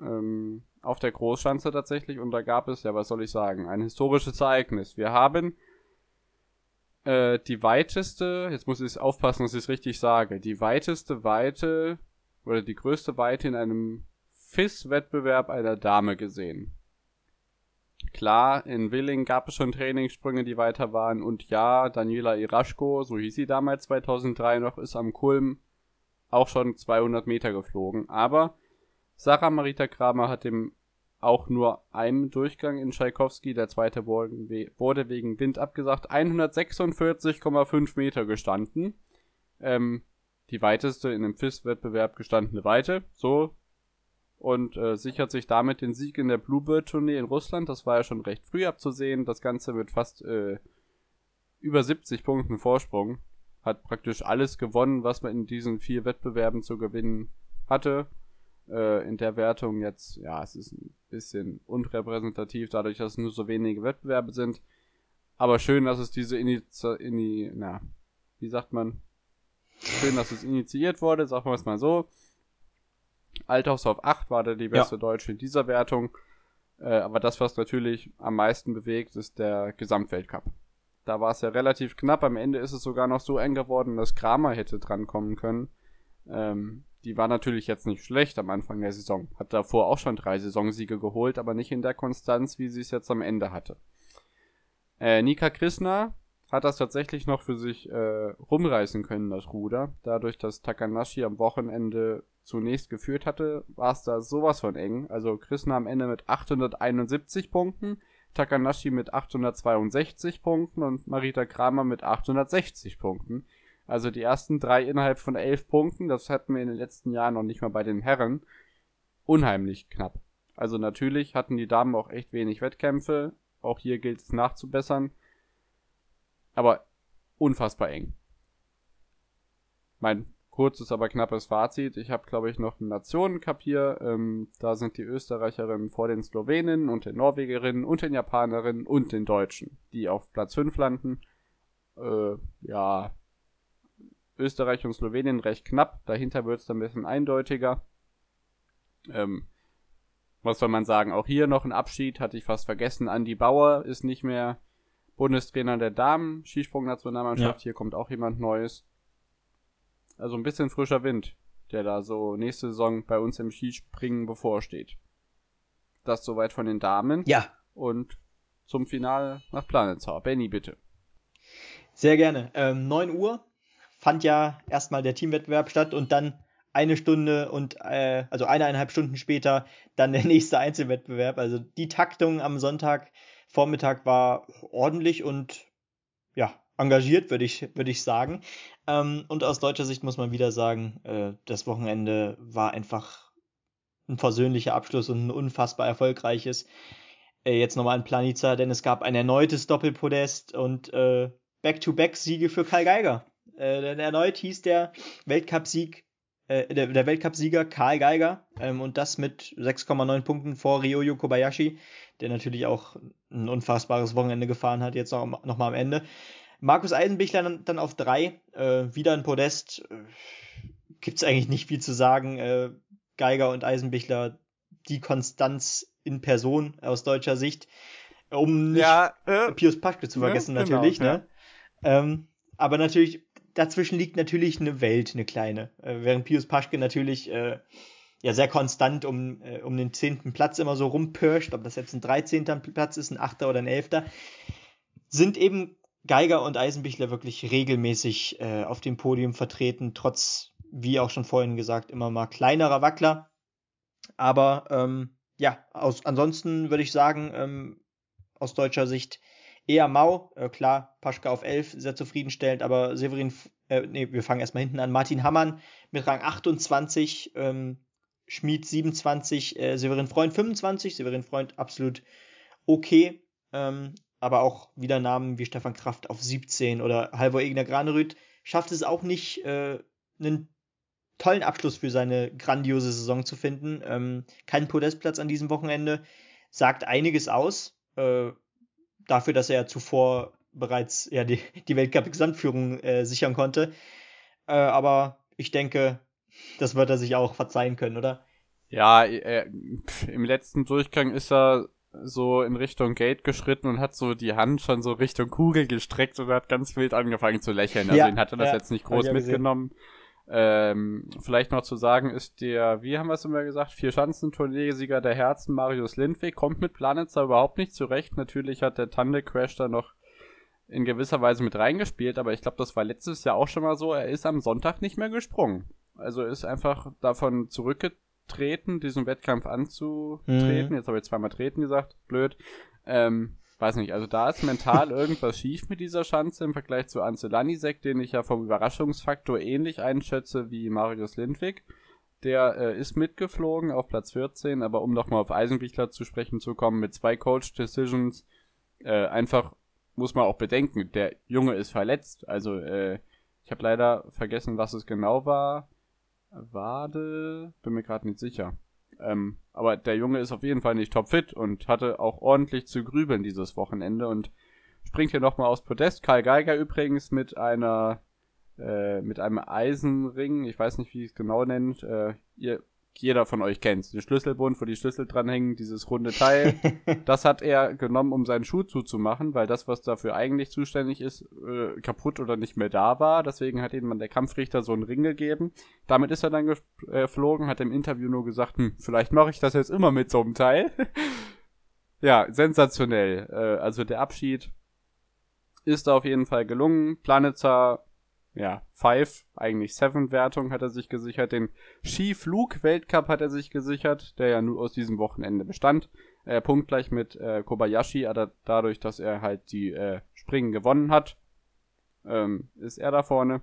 Ähm, auf der Großschanze tatsächlich. Und da gab es, ja, was soll ich sagen, ein historisches Ereignis. Wir haben äh, die weiteste, jetzt muss ich aufpassen, dass ich es richtig sage, die weiteste Weite oder die größte Weite in einem FIS-Wettbewerb einer Dame gesehen. Klar, in Willing gab es schon Trainingssprünge, die weiter waren und ja, Daniela Iraschko, so hieß sie damals 2003 noch, ist am Kulm auch schon 200 Meter geflogen. Aber Sarah Marita Kramer hat dem auch nur einem Durchgang in Tschaikowski, der zweite wurde wegen Wind abgesagt, 146,5 Meter gestanden. Ähm, die weiteste in einem FIS-Wettbewerb gestandene Weite, so. Und äh, sichert sich damit den Sieg in der Bluebird-Tournee in Russland. Das war ja schon recht früh abzusehen. Das Ganze mit fast äh, über 70 Punkten Vorsprung. Hat praktisch alles gewonnen, was man in diesen vier Wettbewerben zu gewinnen hatte äh, in der Wertung jetzt, ja, es ist ein bisschen unrepräsentativ, dadurch, dass es nur so wenige Wettbewerbe sind. Aber schön, dass es diese Initi, Ini na, wie sagt man? Schön, dass es initiiert wurde, sagen wir es mal so. Althaus auf 8 war da die beste ja. Deutsche in dieser Wertung. Äh, aber das, was natürlich am meisten bewegt, ist der Gesamtweltcup. Da war es ja relativ knapp. Am Ende ist es sogar noch so eng geworden, dass Kramer hätte drankommen können. Ähm, die war natürlich jetzt nicht schlecht am Anfang der Saison. Hat davor auch schon drei Saisonsiege geholt, aber nicht in der Konstanz, wie sie es jetzt am Ende hatte. Äh, Nika Krisner hat das tatsächlich noch für sich äh, rumreißen können, das Ruder. Dadurch, dass Takanashi am Wochenende zunächst geführt hatte, war es da sowas von eng. Also Krisner am Ende mit 871 Punkten, Takanashi mit 862 Punkten und Marita Kramer mit 860 Punkten. Also die ersten drei innerhalb von elf Punkten, das hatten wir in den letzten Jahren noch nicht mal bei den Herren. Unheimlich knapp. Also natürlich hatten die Damen auch echt wenig Wettkämpfe. Auch hier gilt es nachzubessern. Aber unfassbar eng. Mein kurzes, aber knappes Fazit. Ich habe, glaube ich, noch einen Nationencup hier. Ähm, da sind die Österreicherinnen vor den Sloweninnen und den Norwegerinnen und den Japanerinnen und den Deutschen, die auf Platz 5 landen. Äh, ja, Österreich und Slowenien recht knapp. Dahinter wird es dann ein bisschen eindeutiger. Ähm, was soll man sagen? Auch hier noch ein Abschied, hatte ich fast vergessen. Andi Bauer ist nicht mehr Bundestrainer der Damen, Skisprung-Nationalmannschaft. Ja. Hier kommt auch jemand Neues. Also ein bisschen frischer Wind, der da so nächste Saison bei uns im Skispringen bevorsteht. Das soweit von den Damen. Ja. Und zum Finale nach Planenzau. Benny, bitte. Sehr gerne. Ähm, 9 Uhr fand ja erstmal der Teamwettbewerb statt und dann eine Stunde und äh, also eineinhalb Stunden später dann der nächste Einzelwettbewerb. Also die Taktung am Sonntagvormittag war ordentlich und ja, engagiert, würde ich, würde ich sagen. Ähm, und aus deutscher Sicht muss man wieder sagen, äh, das Wochenende war einfach ein versöhnlicher Abschluss und ein unfassbar erfolgreiches. Äh, jetzt nochmal ein Planica, denn es gab ein erneutes Doppelpodest und äh, Back-to-Back-Siege für Karl Geiger. Äh, denn erneut hieß der Weltcupsieg, äh, der, der Weltcupsieger Karl Geiger ähm, und das mit 6,9 Punkten vor Ryoyo Kobayashi, der natürlich auch ein unfassbares Wochenende gefahren hat, jetzt noch, noch am Ende. Markus Eisenbichler dann, auf drei, äh, wieder ein Podest. Äh, Gibt es eigentlich nicht viel zu sagen. Äh, Geiger und Eisenbichler, die Konstanz in Person aus deutscher Sicht. Um nicht ja, äh, Pius Paschke zu vergessen, ja, genau, natürlich. Ne? Ähm, aber natürlich dazwischen liegt natürlich eine Welt, eine kleine. Äh, während Pius Paschke natürlich äh, ja sehr konstant um, äh, um den zehnten Platz immer so rumpirscht, ob das jetzt ein 13. Platz ist, ein 8. oder ein 11. sind eben Geiger und Eisenbichler wirklich regelmäßig äh, auf dem Podium vertreten, trotz, wie auch schon vorhin gesagt, immer mal kleinerer Wackler. Aber ähm, ja, aus, ansonsten würde ich sagen, ähm, aus deutscher Sicht eher mau. Äh, klar, Paschka auf 11, sehr zufriedenstellend, aber Severin, äh, nee, wir fangen erstmal hinten an. Martin Hammann mit Rang 28, ähm, Schmid 27, äh, Severin Freund 25, Severin Freund absolut okay. Ähm, aber auch wieder Namen wie Stefan Kraft auf 17 oder Halvor Egner Granerüth schafft es auch nicht, äh, einen tollen Abschluss für seine grandiose Saison zu finden. Ähm, kein Podestplatz an diesem Wochenende sagt einiges aus. Äh, dafür, dass er zuvor bereits ja, die, die Weltcup-Gesamtführung äh, sichern konnte. Äh, aber ich denke, das wird er sich auch verzeihen können, oder? Ja, äh, im letzten Durchgang ist er so in Richtung Gate geschritten und hat so die Hand schon so Richtung Kugel gestreckt und hat ganz wild angefangen zu lächeln. Also ja, ihn hatte das ja, jetzt nicht groß mitgenommen. Ähm, vielleicht noch zu sagen ist der, wie haben wir es immer gesagt, vier Schanzen Turniersieger der Herzen Marius Lindwig kommt mit Planitzer überhaupt nicht zurecht. Natürlich hat der Tande Crash da noch in gewisser Weise mit reingespielt, aber ich glaube, das war letztes Jahr auch schon mal so. Er ist am Sonntag nicht mehr gesprungen. Also ist einfach davon zurückgetreten, diesen Wettkampf anzutreten. Mhm. Jetzt habe ich zweimal treten gesagt, blöd. Ähm, weiß nicht, also da ist mental irgendwas schief mit dieser Schanze im Vergleich zu Anze Lanisek, den ich ja vom Überraschungsfaktor ähnlich einschätze wie Marius Lindwig. Der äh, ist mitgeflogen auf Platz 14, aber um nochmal auf Eisenbichler zu sprechen zu kommen, mit zwei Coach Decisions, äh, einfach muss man auch bedenken, der Junge ist verletzt. Also äh, ich habe leider vergessen, was es genau war. Wade, bin mir gerade nicht sicher. Ähm, aber der Junge ist auf jeden Fall nicht topfit und hatte auch ordentlich zu grübeln dieses Wochenende und springt hier nochmal aufs Podest. Karl Geiger übrigens mit einer äh, mit einem Eisenring, ich weiß nicht, wie ich es genau nennt. Äh, ihr jeder von euch kennt. Den Schlüsselbund, wo die Schlüssel dranhängen, dieses runde Teil. das hat er genommen, um seinen Schuh zuzumachen, weil das, was dafür eigentlich zuständig ist, äh, kaputt oder nicht mehr da war. Deswegen hat ihm der Kampfrichter so einen Ring gegeben. Damit ist er dann geflogen, hat im Interview nur gesagt, hm, vielleicht mache ich das jetzt immer mit so einem Teil. ja, sensationell. Äh, also der Abschied ist auf jeden Fall gelungen. Planetzer ja, Five, eigentlich Seven Wertung hat er sich gesichert. Den Skiflug-Weltcup hat er sich gesichert, der ja nur aus diesem Wochenende bestand. Äh, punktgleich mit äh, Kobayashi, aber dadurch, dass er halt die äh, Springen gewonnen hat, ähm, ist er da vorne.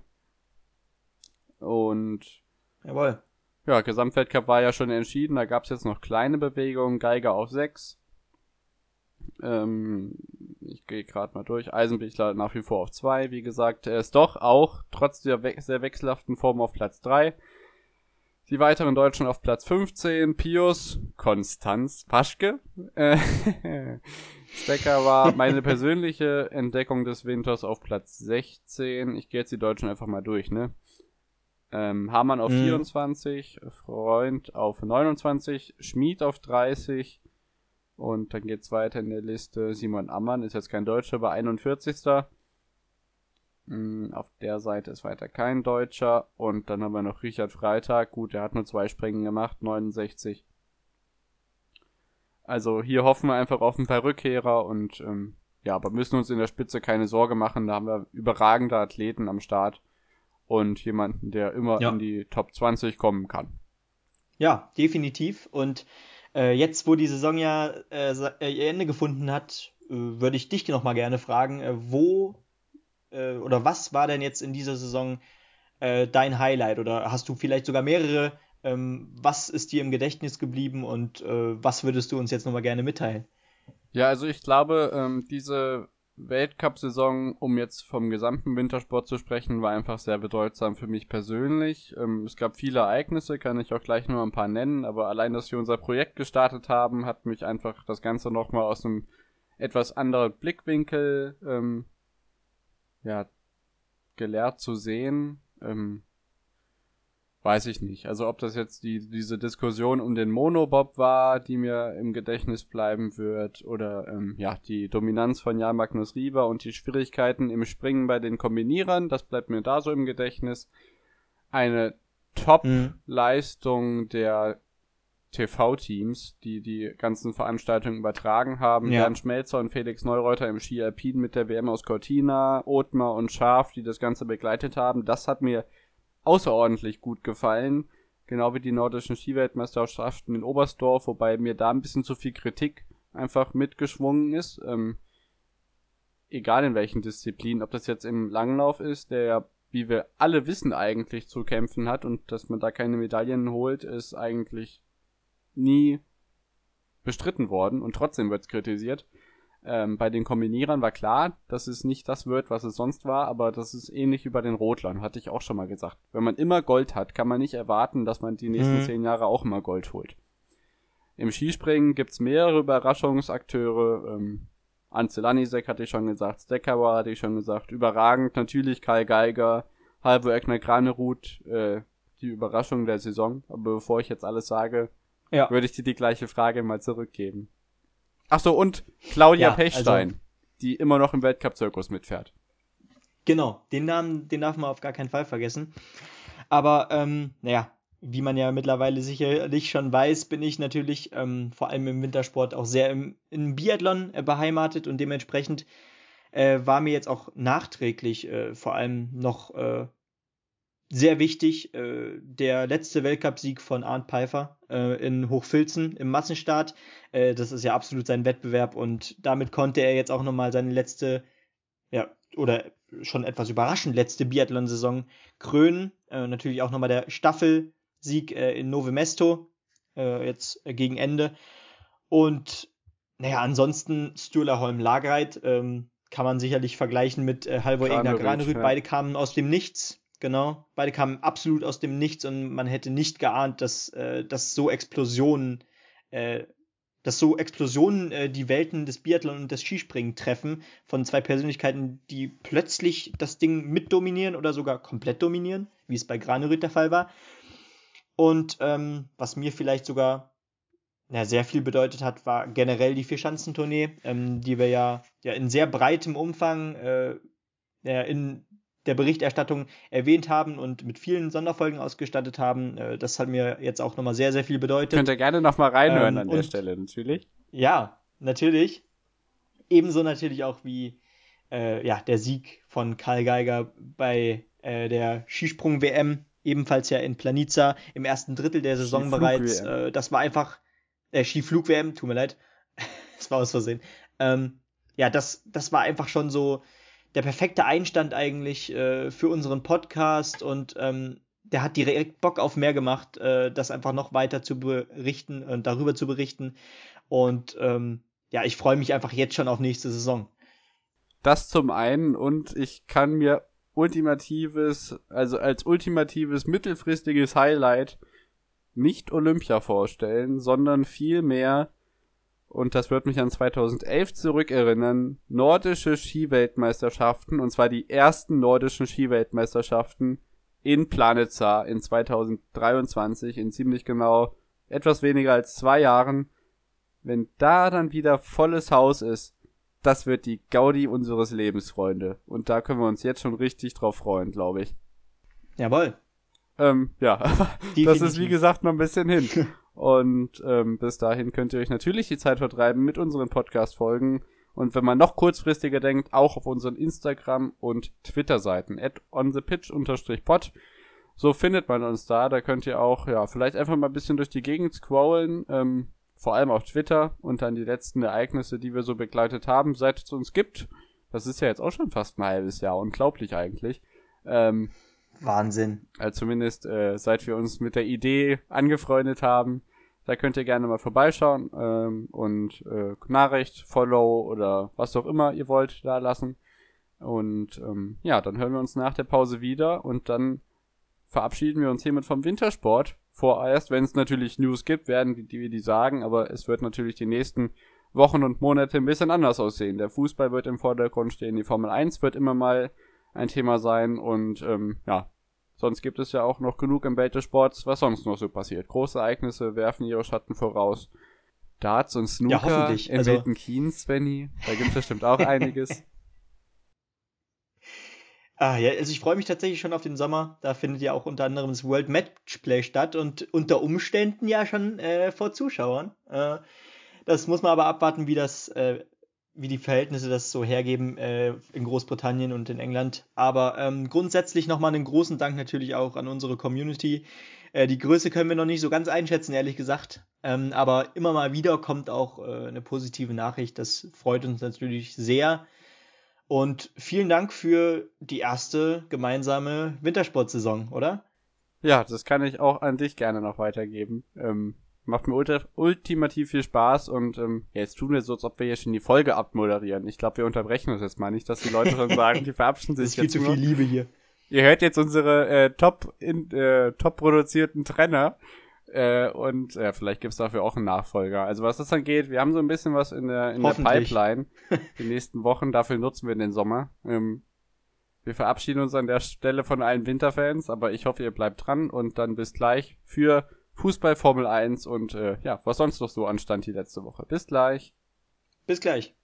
Und Jawohl. Ja, Gesamtweltcup war ja schon entschieden, da gab es jetzt noch kleine Bewegungen, Geiger auf 6, ähm, ich gehe gerade mal durch. Eisenbichler nach wie vor auf 2, wie gesagt. Er ist doch auch trotz der we sehr wechselhaften Form auf Platz 3. Die weiteren Deutschen auf Platz 15. Pius, Konstanz, Paschke. Äh, Stecker war meine persönliche Entdeckung des Winters auf Platz 16. Ich gehe jetzt die Deutschen einfach mal durch, ne? Ähm, Hamann auf mhm. 24, Freund auf 29, Schmied auf 30, und dann geht's weiter in der Liste. Simon Ammann ist jetzt kein Deutscher, aber 41. Hm, auf der Seite ist weiter kein Deutscher. Und dann haben wir noch Richard Freitag. Gut, der hat nur zwei Springen gemacht, 69. Also hier hoffen wir einfach auf ein paar Rückkehrer und ähm, ja, aber müssen uns in der Spitze keine Sorge machen. Da haben wir überragende Athleten am Start und jemanden, der immer ja. in die Top 20 kommen kann. Ja, definitiv. Und äh, jetzt, wo die Saison ja äh, äh ihr Ende gefunden hat, äh, würde ich dich noch mal gerne fragen, äh, wo oder was war denn jetzt in dieser Saison dein Highlight? Oder hast du vielleicht sogar mehrere? Ähm, was ist dir im Gedächtnis geblieben und was würdest du uns jetzt noch mal gerne mitteilen? Ja, also ich glaube, ähm, diese Weltcup-Saison, um jetzt vom gesamten Wintersport zu sprechen, war einfach sehr bedeutsam für mich persönlich. Ähm, es gab viele Ereignisse, kann ich auch gleich nur ein paar nennen, aber allein, dass wir unser Projekt gestartet haben, hat mich einfach das Ganze nochmal aus einem etwas anderen Blickwinkel ähm, ja, gelehrt zu sehen. Ähm, weiß ich nicht. Also ob das jetzt die, diese Diskussion um den Monobob war, die mir im Gedächtnis bleiben wird, oder ähm, ja, die Dominanz von Jan Magnus Rieber und die Schwierigkeiten im Springen bei den Kombinierern, das bleibt mir da so im Gedächtnis. Eine Top-Leistung mhm. der TV-Teams, die die ganzen Veranstaltungen übertragen haben. Ja. Jan Schmelzer und Felix Neureuter im Ski Alpin mit der WM aus Cortina, Othmar und Scharf, die das Ganze begleitet haben. Das hat mir außerordentlich gut gefallen. Genau wie die nordischen Skiweltmeisterschaften in Oberstdorf, wobei mir da ein bisschen zu viel Kritik einfach mitgeschwungen ist. Ähm, egal in welchen Disziplinen, ob das jetzt im Langlauf ist, der ja, wie wir alle wissen, eigentlich zu kämpfen hat und dass man da keine Medaillen holt, ist eigentlich nie bestritten worden und trotzdem wird's kritisiert. Ähm, bei den Kombinierern war klar, dass es nicht das wird, was es sonst war, aber das ist ähnlich wie bei den Rotlern, hatte ich auch schon mal gesagt. Wenn man immer Gold hat, kann man nicht erwarten, dass man die nächsten mhm. zehn Jahre auch immer Gold holt. Im Skispringen gibt's mehrere Überraschungsakteure. Ähm, Anze Lanisek hatte ich schon gesagt, Steckauer hatte ich schon gesagt, überragend natürlich Kai Geiger, Halvo Eckner Granerud, äh, die Überraschung der Saison. Aber bevor ich jetzt alles sage, ja. würde ich dir die gleiche Frage mal zurückgeben. Ach so, und Claudia Ja, Pechstein, also- die immer noch im Weltcup-Zirkus mitfährt. Genau, den Namen, den darf man auf gar keinen Fall vergessen. Aber, ähm, naja, wie man ja mittlerweile sicherlich schon weiß, bin ich natürlich ähm, vor allem im Wintersport auch sehr im, im Biathlon äh, beheimatet und dementsprechend äh, war mir jetzt auch nachträglich äh, vor allem noch äh, sehr wichtig äh, der letzte Weltcupsieg von Arndt Pfeiffer äh, in Hochfilzen im Massenstart. Äh, das ist ja absolut sein Wettbewerb und damit konnte er jetzt auch nochmal seine letzte, ja, oder schon etwas überraschend letzte Biathlon-Saison krönen. Äh, natürlich auch nochmal der Staffelsieg äh, in Nove Mesto, äh, jetzt gegen Ende. Und naja, ansonsten Sturla Holm Lagreit ähm, kann man sicherlich vergleichen mit äh, Halvor Egner Granerüth. ja. Beide kamen aus dem Nichts, genau. Beide kamen absolut aus dem Nichts und man hätte nicht geahnt, dass, äh, dass so Explosionen äh, dass so Explosionen äh, die Welten des Biathlon und des Skispringen treffen von zwei Persönlichkeiten, die plötzlich das Ding mitdominieren oder sogar komplett dominieren, wie es bei Granerüth der Fall war. Und ähm, was mir vielleicht sogar ja, sehr viel bedeutet hat, war generell die Vierschanzentournee, ähm, die wir ja, ja in sehr breitem Umfang äh, in der Berichterstattung erwähnt haben und mit vielen Sonderfolgen ausgestattet haben. Äh, das hat mir jetzt auch nochmal sehr, sehr viel bedeutet. Könnt ihr gerne nochmal reinhören Ähm, an der Stelle, natürlich. Ja, natürlich. Ebenso natürlich auch wie äh, ja, der Sieg von Karl Geiger bei äh, der Skisprung-WM, ebenfalls ja in Planica im ersten Drittel der Saison bereits. Äh, das war einfach äh, Skiflug-WM, tut mir leid. das war aus Versehen. Ähm, ja, das, das war einfach schon so der perfekte Einstand eigentlich äh, für unseren Podcast und ähm, der hat direkt Bock auf mehr gemacht, äh, das einfach noch weiter zu berichten und darüber zu berichten. Und ähm, ja, ich freue mich einfach jetzt schon auf nächste Saison. Das zum einen und ich kann mir ultimatives, also als ultimatives mittelfristiges Highlight nicht Olympia vorstellen, sondern vielmehr, und das wird mich an 2011 zurückerinnern, nordische Skiweltmeisterschaften, und zwar die ersten nordischen Skiweltmeisterschaften in Planitza in 2023, in ziemlich genau etwas weniger als zwei Jahren. Wenn da dann wieder volles Haus ist, das wird die Gaudi unseres Lebens, Freunde. Und da können wir uns jetzt schon richtig drauf freuen, glaube ich. Jawohl. Ähm, ja, das ist wie gesagt noch ein bisschen hin. Und ähm, bis dahin könnt ihr euch natürlich die Zeit vertreiben mit unseren Podcast-Folgen. Und wenn man noch kurzfristiger denkt, auch auf unseren Instagram- und Twitter-Seiten, at onthepitch-pod. So findet man uns da. Da könnt ihr auch, ja, vielleicht einfach mal ein bisschen durch die Gegend scrollen. Ähm, vor allem auf Twitter und dann die letzten Ereignisse, die wir so begleitet haben, seit es uns gibt. Das ist ja jetzt auch schon fast ein halbes Jahr. Unglaublich eigentlich. Ähm, Wahnsinn. also zumindest äh, seit wir uns mit der Idee angefreundet haben. Da könnt ihr gerne mal vorbeischauen ähm, und äh, Nachricht, Follow oder was auch immer ihr wollt da lassen. Und ähm, ja, dann hören wir uns nach der Pause wieder und dann verabschieden wir uns hiermit vom Wintersport. Vorerst, wenn es natürlich News gibt, werden die, die die sagen, aber es wird natürlich die nächsten Wochen und Monate ein bisschen anders aussehen. Der Fußball wird im Vordergrund stehen, die Formel 1 wird immer mal ein Thema sein und ähm, ja, sonst gibt es ja auch noch genug im Welt des Sports, was sonst noch so passiert. Große Ereignisse werfen ihre Schatten voraus. Darts und Snooker hoffentlich. in Also- Milton Keynes, Svenny, da gibt es bestimmt auch einiges. Ah, ja, also ich freue mich tatsächlich schon auf den Sommer. Da findet ja auch unter anderem das World Matchplay statt und unter Umständen ja schon äh, vor Zuschauern. Äh, das muss man aber abwarten, wie das, äh, wie die Verhältnisse das so hergeben äh, in Großbritannien und in England. Aber ähm, grundsätzlich nochmal einen großen Dank natürlich auch an unsere Community. Äh, die Größe können wir noch nicht so ganz einschätzen, ehrlich gesagt. Ähm, aber immer mal wieder kommt auch äh, eine positive Nachricht. Das freut uns natürlich sehr. Und vielen Dank für die erste gemeinsame Wintersportsaison, oder? Ja, das kann ich auch an dich gerne noch weitergeben. Ähm, macht mir ultra, ultimativ viel Spaß und ähm, ja, jetzt tun wir so, als ob wir hier schon die Folge abmoderieren. Ich glaube, wir unterbrechen das jetzt mal nicht, dass die Leute schon sagen, die verabschieden Das sich ist viel jetzt zu nur. viel Liebe hier. Ihr hört jetzt unsere äh, top, in, äh, top produzierten Trenner. Äh, und äh, vielleicht gibt's dafür auch einen Nachfolger. Also was das angeht, wir haben so ein bisschen was in der, in der. Pipeline die nächsten Wochen. Dafür nutzen wir den Sommer. Ähm, wir verabschieden uns an der Stelle von allen Winterfans, aber ich hoffe, ihr bleibt dran und dann bis gleich für Fußball Formel 1 und äh, ja, was sonst noch so anstand die letzte Woche. Bis gleich. Bis gleich.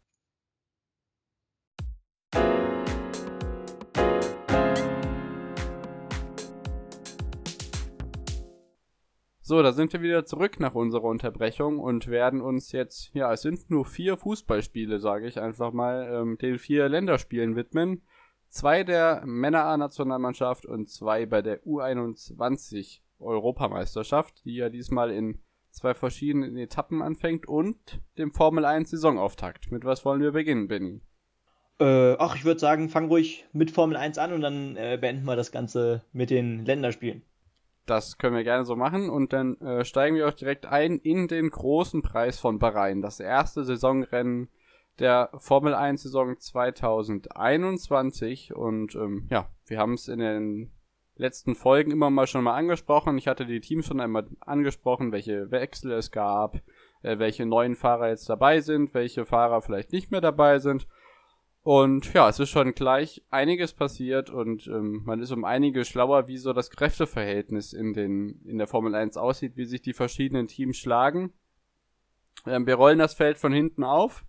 So, da sind wir wieder zurück nach unserer Unterbrechung und werden uns jetzt, ja, es sind nur vier Fußballspiele, sage ich einfach mal, ähm, den vier Länderspielen widmen. Zwei der Männer-A-Nationalmannschaft und zwei bei der U21 Europameisterschaft, die ja diesmal in zwei verschiedenen Etappen anfängt und dem Formel 1 Saisonauftakt. Mit was wollen wir beginnen, Benny? Äh, ach, ich würde sagen, fang ruhig mit Formel 1 an und dann äh, beenden wir das Ganze mit den Länderspielen. Das können wir gerne so machen und dann äh, steigen wir auch direkt ein in den großen Preis von Bahrain. Das erste Saisonrennen der Formel 1 Saison 2021 und ähm, ja, wir haben es in den letzten Folgen immer mal schon mal angesprochen. Ich hatte die Teams schon einmal angesprochen, welche Wechsel es gab, äh, welche neuen Fahrer jetzt dabei sind, welche Fahrer vielleicht nicht mehr dabei sind. Und ja, es ist schon gleich einiges passiert und ähm, man ist um einige schlauer, wie so das Kräfteverhältnis in, den, in der Formel 1 aussieht, wie sich die verschiedenen Teams schlagen. Ähm, wir rollen das Feld von hinten auf.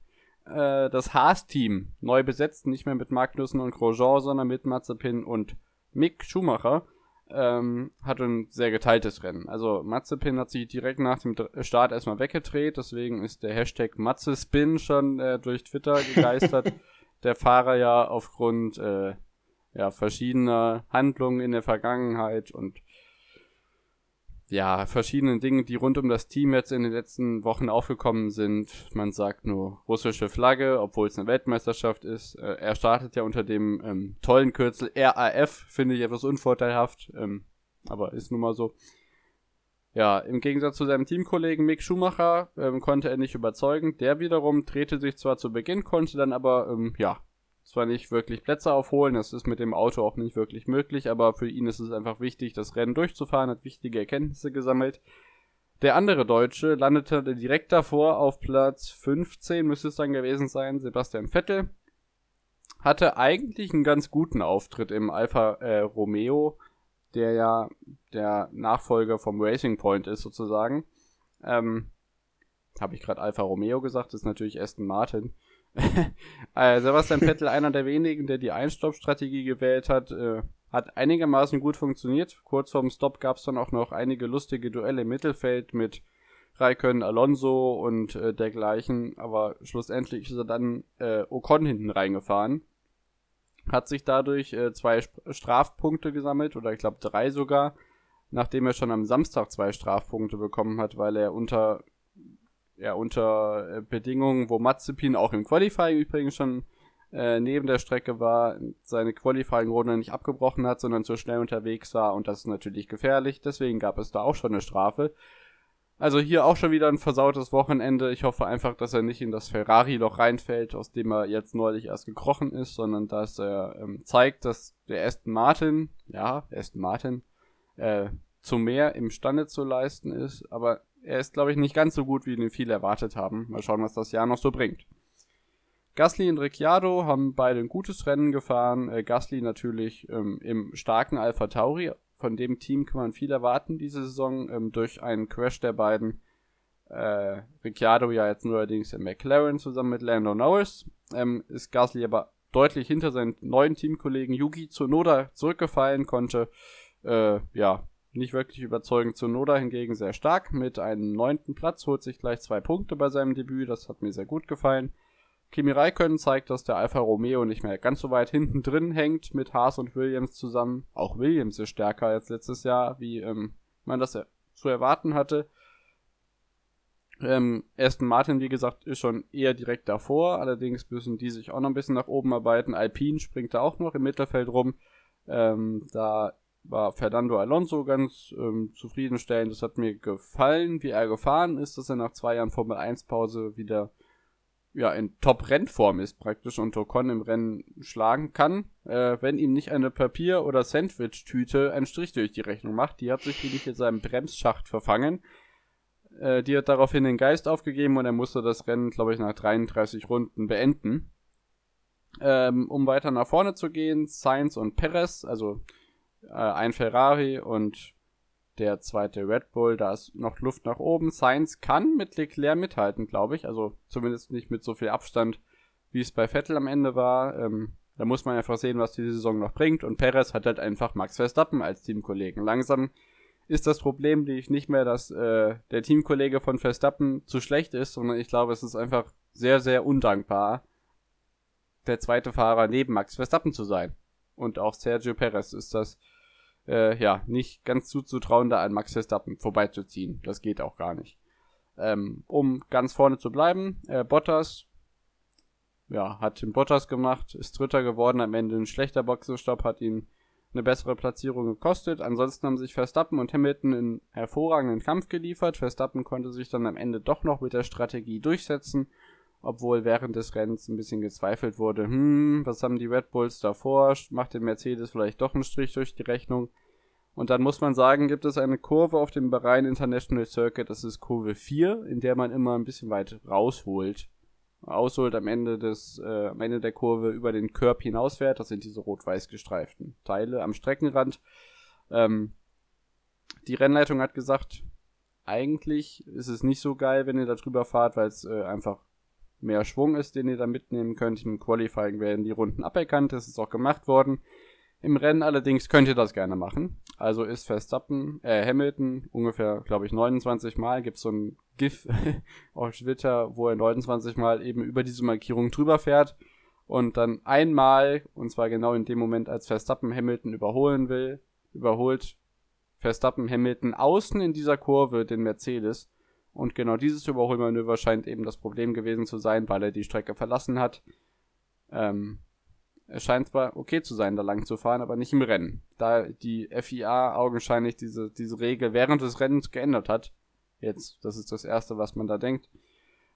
Äh, das Haas-Team, neu besetzt, nicht mehr mit Magnussen und Grosjean, sondern mit Mazepin und Mick Schumacher, ähm, hat ein sehr geteiltes Rennen. Also Mazepin hat sich direkt nach dem Start erstmal weggedreht, deswegen ist der Hashtag Matzespin schon äh, durch Twitter gegeistert. der Fahrer ja aufgrund äh, ja, verschiedener Handlungen in der Vergangenheit und ja, verschiedenen Dingen, die rund um das Team jetzt in den letzten Wochen aufgekommen sind. Man sagt nur russische Flagge, obwohl es eine Weltmeisterschaft ist. Äh, er startet ja unter dem ähm, tollen Kürzel RAF, finde ich etwas unvorteilhaft, ähm, aber ist nun mal so. Ja, im Gegensatz zu seinem Teamkollegen Mick Schumacher ähm, konnte er nicht überzeugen. Der wiederum drehte sich zwar zu Beginn, konnte dann aber, ähm, ja, zwar nicht wirklich Plätze aufholen, das ist mit dem Auto auch nicht wirklich möglich, aber für ihn ist es einfach wichtig, das Rennen durchzufahren, hat wichtige Erkenntnisse gesammelt. Der andere Deutsche landete direkt davor auf Platz 15, müsste es dann gewesen sein, Sebastian Vettel. Hatte eigentlich einen ganz guten Auftritt im Alfa äh, Romeo der ja der Nachfolger vom Racing Point ist sozusagen. Ähm, Habe ich gerade Alfa Romeo gesagt, das ist natürlich Aston Martin. äh, Sebastian Vettel, einer der wenigen, der die Einstoppstrategie gewählt hat, äh, hat einigermaßen gut funktioniert. Kurz vorm Stop gab es dann auch noch einige lustige Duelle im Mittelfeld mit Raikön, Alonso und äh, dergleichen, aber schlussendlich ist er dann äh, Ocon hinten reingefahren hat sich dadurch äh, zwei Strafpunkte gesammelt oder ich glaube drei sogar, nachdem er schon am Samstag zwei Strafpunkte bekommen hat, weil er unter ja unter äh, Bedingungen, wo Mazepin auch im Qualifying übrigens schon äh, neben der Strecke war, seine Qualifying-Runde nicht abgebrochen hat, sondern zu schnell unterwegs war und das ist natürlich gefährlich. Deswegen gab es da auch schon eine Strafe. Also hier auch schon wieder ein versautes Wochenende. Ich hoffe einfach, dass er nicht in das Ferrari-Loch reinfällt, aus dem er jetzt neulich erst gekrochen ist, sondern dass er ähm, zeigt, dass der Aston Martin, ja, Aston Martin, äh, zu mehr imstande zu leisten ist. Aber er ist, glaube ich, nicht ganz so gut, wie ihn viele erwartet haben. Mal schauen, was das Jahr noch so bringt. Gasly und Ricciardo haben beide ein gutes Rennen gefahren. Äh, Gasly natürlich ähm, im starken Alpha Tauri, von dem Team kann man viel erwarten diese Saison ähm, durch einen Crash der beiden. Äh, Ricciardo ja jetzt neuerdings im McLaren zusammen mit Lando Norris. Ähm, ist Gasly aber deutlich hinter seinen neuen Teamkollegen Yuki Tsunoda zurückgefallen, konnte äh, ja nicht wirklich überzeugend. Tsunoda hingegen sehr stark mit einem neunten Platz, holt sich gleich zwei Punkte bei seinem Debüt, das hat mir sehr gut gefallen. Kimi Räikkönen zeigt, dass der Alfa Romeo nicht mehr ganz so weit hinten drin hängt mit Haas und Williams zusammen. Auch Williams ist stärker als letztes Jahr, wie ähm, man das zu erwarten hatte. Ähm, Aston Martin, wie gesagt, ist schon eher direkt davor. Allerdings müssen die sich auch noch ein bisschen nach oben arbeiten. Alpine springt da auch noch im Mittelfeld rum. Ähm, da war Fernando Alonso ganz ähm, zufriedenstellend. Das hat mir gefallen, wie er gefahren ist, dass er nach zwei Jahren Formel 1 Pause wieder ja, in Top-Rennform ist praktisch und Ocon im Rennen schlagen kann, äh, wenn ihm nicht eine Papier- oder Sandwich-Tüte einen Strich durch die Rechnung macht. Die hat sich nämlich in seinem Bremsschacht verfangen. Äh, die hat daraufhin den Geist aufgegeben und er musste das Rennen, glaube ich, nach 33 Runden beenden. Ähm, um weiter nach vorne zu gehen, Sainz und Perez, also äh, ein Ferrari und der zweite Red Bull. Da ist noch Luft nach oben. Sainz kann mit Leclerc mithalten, glaube ich. Also zumindest nicht mit so viel Abstand, wie es bei Vettel am Ende war. Ähm, da muss man einfach sehen, was die Saison noch bringt. Und Perez hat halt einfach Max Verstappen als Teamkollegen. Langsam ist das Problem ich nicht mehr, dass äh, der Teamkollege von Verstappen zu schlecht ist, sondern ich glaube, es ist einfach sehr, sehr undankbar, der zweite Fahrer neben Max Verstappen zu sein. Und auch Sergio Perez ist das äh, ja nicht ganz zuzutrauen, da an Max Verstappen vorbeizuziehen. Das geht auch gar nicht. Ähm, um ganz vorne zu bleiben, äh, Bottas ja, hat den Bottas gemacht, ist Dritter geworden, am Ende ein schlechter Boxenstopp, hat ihn eine bessere Platzierung gekostet. Ansonsten haben sich Verstappen und Hamilton in hervorragenden Kampf geliefert. Verstappen konnte sich dann am Ende doch noch mit der Strategie durchsetzen, obwohl während des Rennens ein bisschen gezweifelt wurde, hm, was haben die Red Bulls davor? Macht der Mercedes vielleicht doch einen Strich durch die Rechnung? Und dann muss man sagen, gibt es eine Kurve auf dem Bahrain International Circuit, das ist Kurve 4, in der man immer ein bisschen weit rausholt ausholt am Ende des, äh, am Ende der Kurve über den Curb hinausfährt. Das sind diese rot-weiß gestreiften Teile am Streckenrand. Ähm, die Rennleitung hat gesagt, eigentlich ist es nicht so geil, wenn ihr da drüber fahrt, weil es äh, einfach mehr Schwung ist, den ihr da mitnehmen könnt. Im Qualifying werden die Runden aberkannt, das ist auch gemacht worden. Im Rennen allerdings könnt ihr das gerne machen. Also ist Verstappen, äh, Hamilton ungefähr, glaube ich, 29 Mal. Gibt so ein GIF auf Twitter, wo er 29 Mal eben über diese Markierung drüber fährt. Und dann einmal, und zwar genau in dem Moment, als Verstappen Hamilton überholen will, überholt Verstappen Hamilton außen in dieser Kurve den Mercedes. Und genau dieses Überholmanöver scheint eben das Problem gewesen zu sein, weil er die Strecke verlassen hat. Ähm, es scheint zwar okay zu sein, da lang zu fahren, aber nicht im Rennen. Da die FIA augenscheinlich diese, diese Regel während des Rennens geändert hat. Jetzt, das ist das Erste, was man da denkt.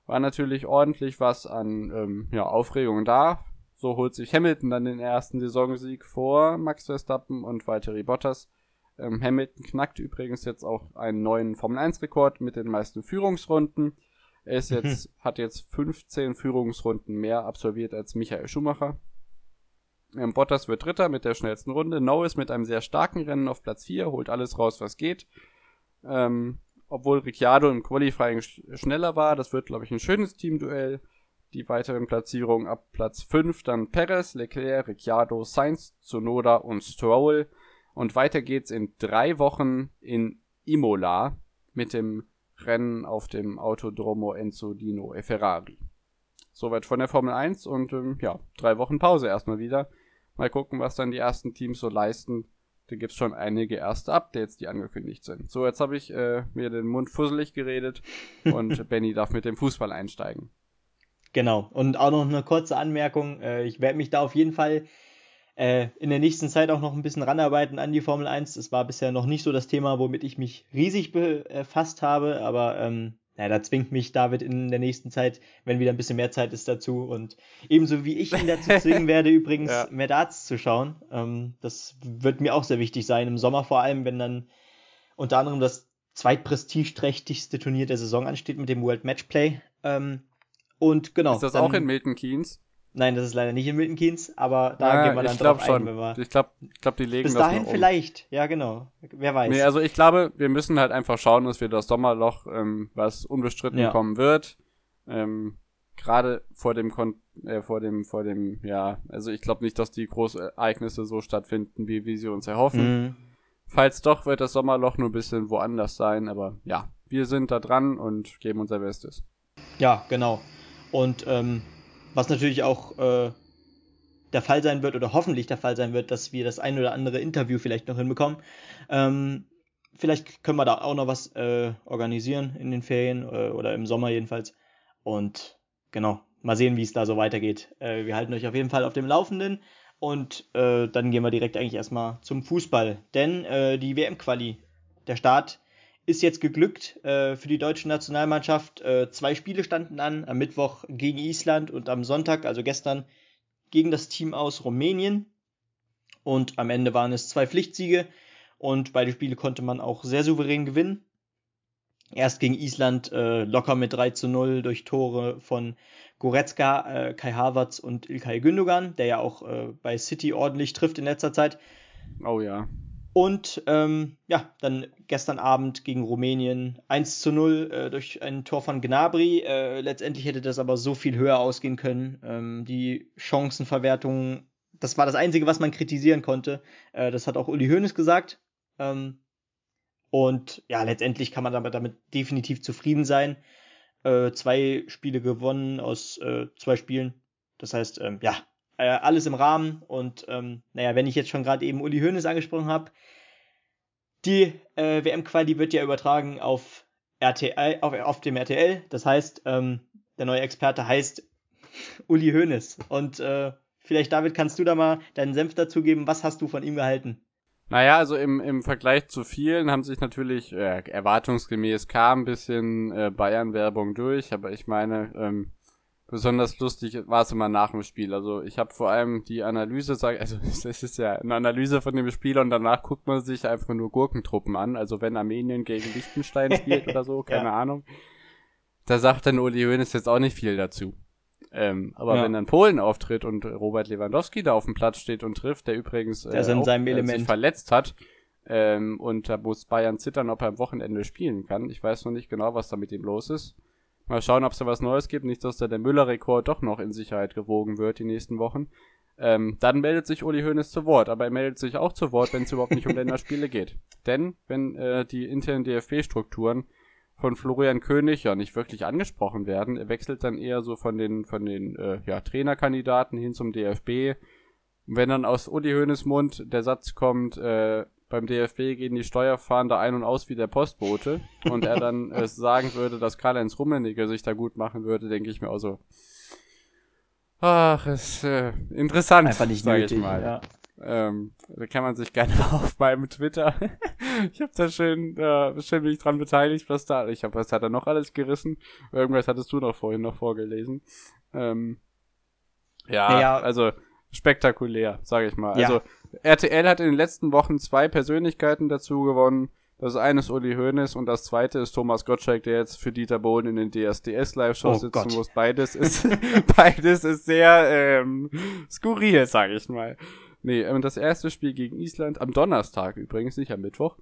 War natürlich ordentlich was an ähm, ja, Aufregung da. So holt sich Hamilton dann den ersten Saisonsieg vor Max Verstappen und Valtteri Bottas. Ähm, Hamilton knackt übrigens jetzt auch einen neuen Formel 1 Rekord mit den meisten Führungsrunden. Er ist jetzt, hat jetzt 15 Führungsrunden mehr absolviert als Michael Schumacher. Ähm, Bottas wird Dritter mit der schnellsten Runde. Norris mit einem sehr starken Rennen auf Platz 4, holt alles raus, was geht. Ähm, obwohl Ricciardo im Qualifying sch schneller war, das wird, glaube ich, ein schönes Teamduell. Die weiteren Platzierungen ab Platz 5 dann Perez, Leclerc, Ricciardo, Sainz, Tsunoda und Stroll. Und weiter geht's in drei Wochen in Imola mit dem Rennen auf dem Autodromo Enzo Dino e Ferrari. Soweit von der Formel 1 und ähm, ja, drei Wochen Pause erstmal wieder. Mal gucken, was dann die ersten Teams so leisten. Da gibt's schon einige erste Updates, die angekündigt sind. So, jetzt habe ich äh, mir den Mund fusselig geredet und Benny darf mit dem Fußball einsteigen. Genau. Und auch noch eine kurze Anmerkung. Äh, ich werde mich da auf jeden Fall äh, in der nächsten Zeit auch noch ein bisschen ranarbeiten an die Formel 1. Das war bisher noch nicht so das Thema, womit ich mich riesig befasst habe, aber ähm, ja, da zwingt mich David in der nächsten Zeit, wenn wieder ein bisschen mehr Zeit ist, dazu. Und ebenso wie ich ihn dazu zwingen werde, übrigens ja. mehr Darts zu schauen. Ähm, das wird mir auch sehr wichtig sein, im Sommer vor allem, wenn dann unter anderem das zweitprestigeträchtigste Turnier der Saison ansteht mit dem World Matchplay. Ähm, und genau. Ist das dann, auch in Milton Keynes? Nein, das ist leider nicht in Milton Keynes, aber da ja, gehen wir dann drauf schon. ein, wenn wir. Ich glaube, ich glaub, die legen Bis das dahin um. vielleicht, ja genau. Wer weiß. Nee, also ich glaube, wir müssen halt einfach schauen, dass wir das Sommerloch, ähm, was unbestritten ja. kommen wird, ähm, gerade vor dem Kon äh, vor dem, vor dem, ja, also ich glaube nicht, dass die Großereignisse so stattfinden, wie, wie sie uns erhoffen. Mhm. Falls doch, wird das Sommerloch nur ein bisschen woanders sein, aber ja, wir sind da dran und geben unser Bestes. Ja, genau. Und ähm, was natürlich auch äh, der Fall sein wird oder hoffentlich der Fall sein wird, dass wir das ein oder andere Interview vielleicht noch hinbekommen. Ähm, vielleicht können wir da auch noch was äh, organisieren in den Ferien äh, oder im Sommer jedenfalls. Und genau, mal sehen, wie es da so weitergeht. Äh, wir halten euch auf jeden Fall auf dem Laufenden. Und äh, dann gehen wir direkt eigentlich erstmal zum Fußball. Denn äh, die WM-Quali, der Start ist jetzt geglückt äh, für die deutsche Nationalmannschaft. Äh, zwei Spiele standen an, am Mittwoch gegen Island und am Sonntag, also gestern, gegen das Team aus Rumänien. Und am Ende waren es zwei Pflichtsiege und beide Spiele konnte man auch sehr souverän gewinnen. Erst gegen Island äh, locker mit 3 zu 0 durch Tore von Goretzka, äh, Kai Havertz und Ilkay Gündogan, der ja auch äh, bei City ordentlich trifft in letzter Zeit. Oh ja. Und ähm, ja, dann gestern Abend gegen Rumänien 1 zu 0 äh, durch ein Tor von Gnabry. Äh, letztendlich hätte das aber so viel höher ausgehen können. Ähm, die Chancenverwertung, das war das Einzige, was man kritisieren konnte. Äh, das hat auch Uli Hoeneß gesagt. Ähm, und ja, letztendlich kann man damit, damit definitiv zufrieden sein. Äh, zwei Spiele gewonnen aus äh, zwei Spielen. Das heißt, ähm, ja, äh, alles im Rahmen. Und ähm, naja, wenn ich jetzt schon gerade eben Uli Hoeneß angesprochen habe, die äh, WM-Quali wird ja übertragen auf RTL, auf, auf dem RTL. Das heißt, ähm, der neue Experte heißt Uli Hoeneß. Und äh, vielleicht, David, kannst du da mal deinen Senf dazugeben. Was hast du von ihm gehalten? Naja, also im, im Vergleich zu vielen haben sich natürlich äh, erwartungsgemäß kam ein bisschen äh, Bayern-Werbung durch, aber ich meine, ähm, besonders lustig war es immer nach dem Spiel. Also ich habe vor allem die Analyse, sag, also es ist ja eine Analyse von dem Spiel und danach guckt man sich einfach nur Gurkentruppen an. Also wenn Armenien gegen Liechtenstein spielt oder so, keine ja. Ahnung. Da sagt dann Uli Hoeneß jetzt auch nicht viel dazu. Ähm, aber ja. wenn dann Polen auftritt und Robert Lewandowski da auf dem Platz steht und trifft, der übrigens äh, auch, äh, sich verletzt hat, ähm, und da muss Bayern zittern, ob er am Wochenende spielen kann. Ich weiß noch nicht genau, was da mit ihm los ist. Mal schauen, ob es da was Neues gibt. Nicht, dass da der Müller-Rekord doch noch in Sicherheit gewogen wird die nächsten Wochen. Ähm, dann meldet sich Uli Hoeneß zu Wort, aber er meldet sich auch zu Wort, wenn es überhaupt nicht um Länderspiele geht. Denn wenn äh, die internen DFB-Strukturen von Florian König ja nicht wirklich angesprochen werden, er wechselt dann eher so von den von den äh, ja, Trainerkandidaten hin zum DFB. Wenn dann aus Uli Hoeneß Mund der Satz kommt, äh, beim DFB gehen die Steuerfahnder ein und aus wie der Postbote und er dann äh, sagen würde, dass Karl-Heinz Rummenigge sich da gut machen würde, denke ich mir auch so. Ach, ist äh, interessant, Einfach nicht sag nötig, ich mal. Ja. Ähm, da kann man sich gerne auf meinem Twitter. ich habe da schön, äh, schön mich dran beteiligt, was da. Ich habe, was hat er noch alles gerissen? Irgendwas hattest du noch vorhin noch vorgelesen. Ähm, ja, naja. also spektakulär, sage ich mal. Ja. Also RTL hat in den letzten Wochen zwei Persönlichkeiten dazu gewonnen. Das eine ist Uli Hoeneß und das zweite ist Thomas Gottschalk, der jetzt für Dieter Bohlen in den DSDS Live-Shows oh sitzen Gott. muss. Beides ist, beides ist sehr ähm, skurril, sage ich mal. Nee, ähm, das erste Spiel gegen Island, am Donnerstag übrigens, nicht am Mittwoch.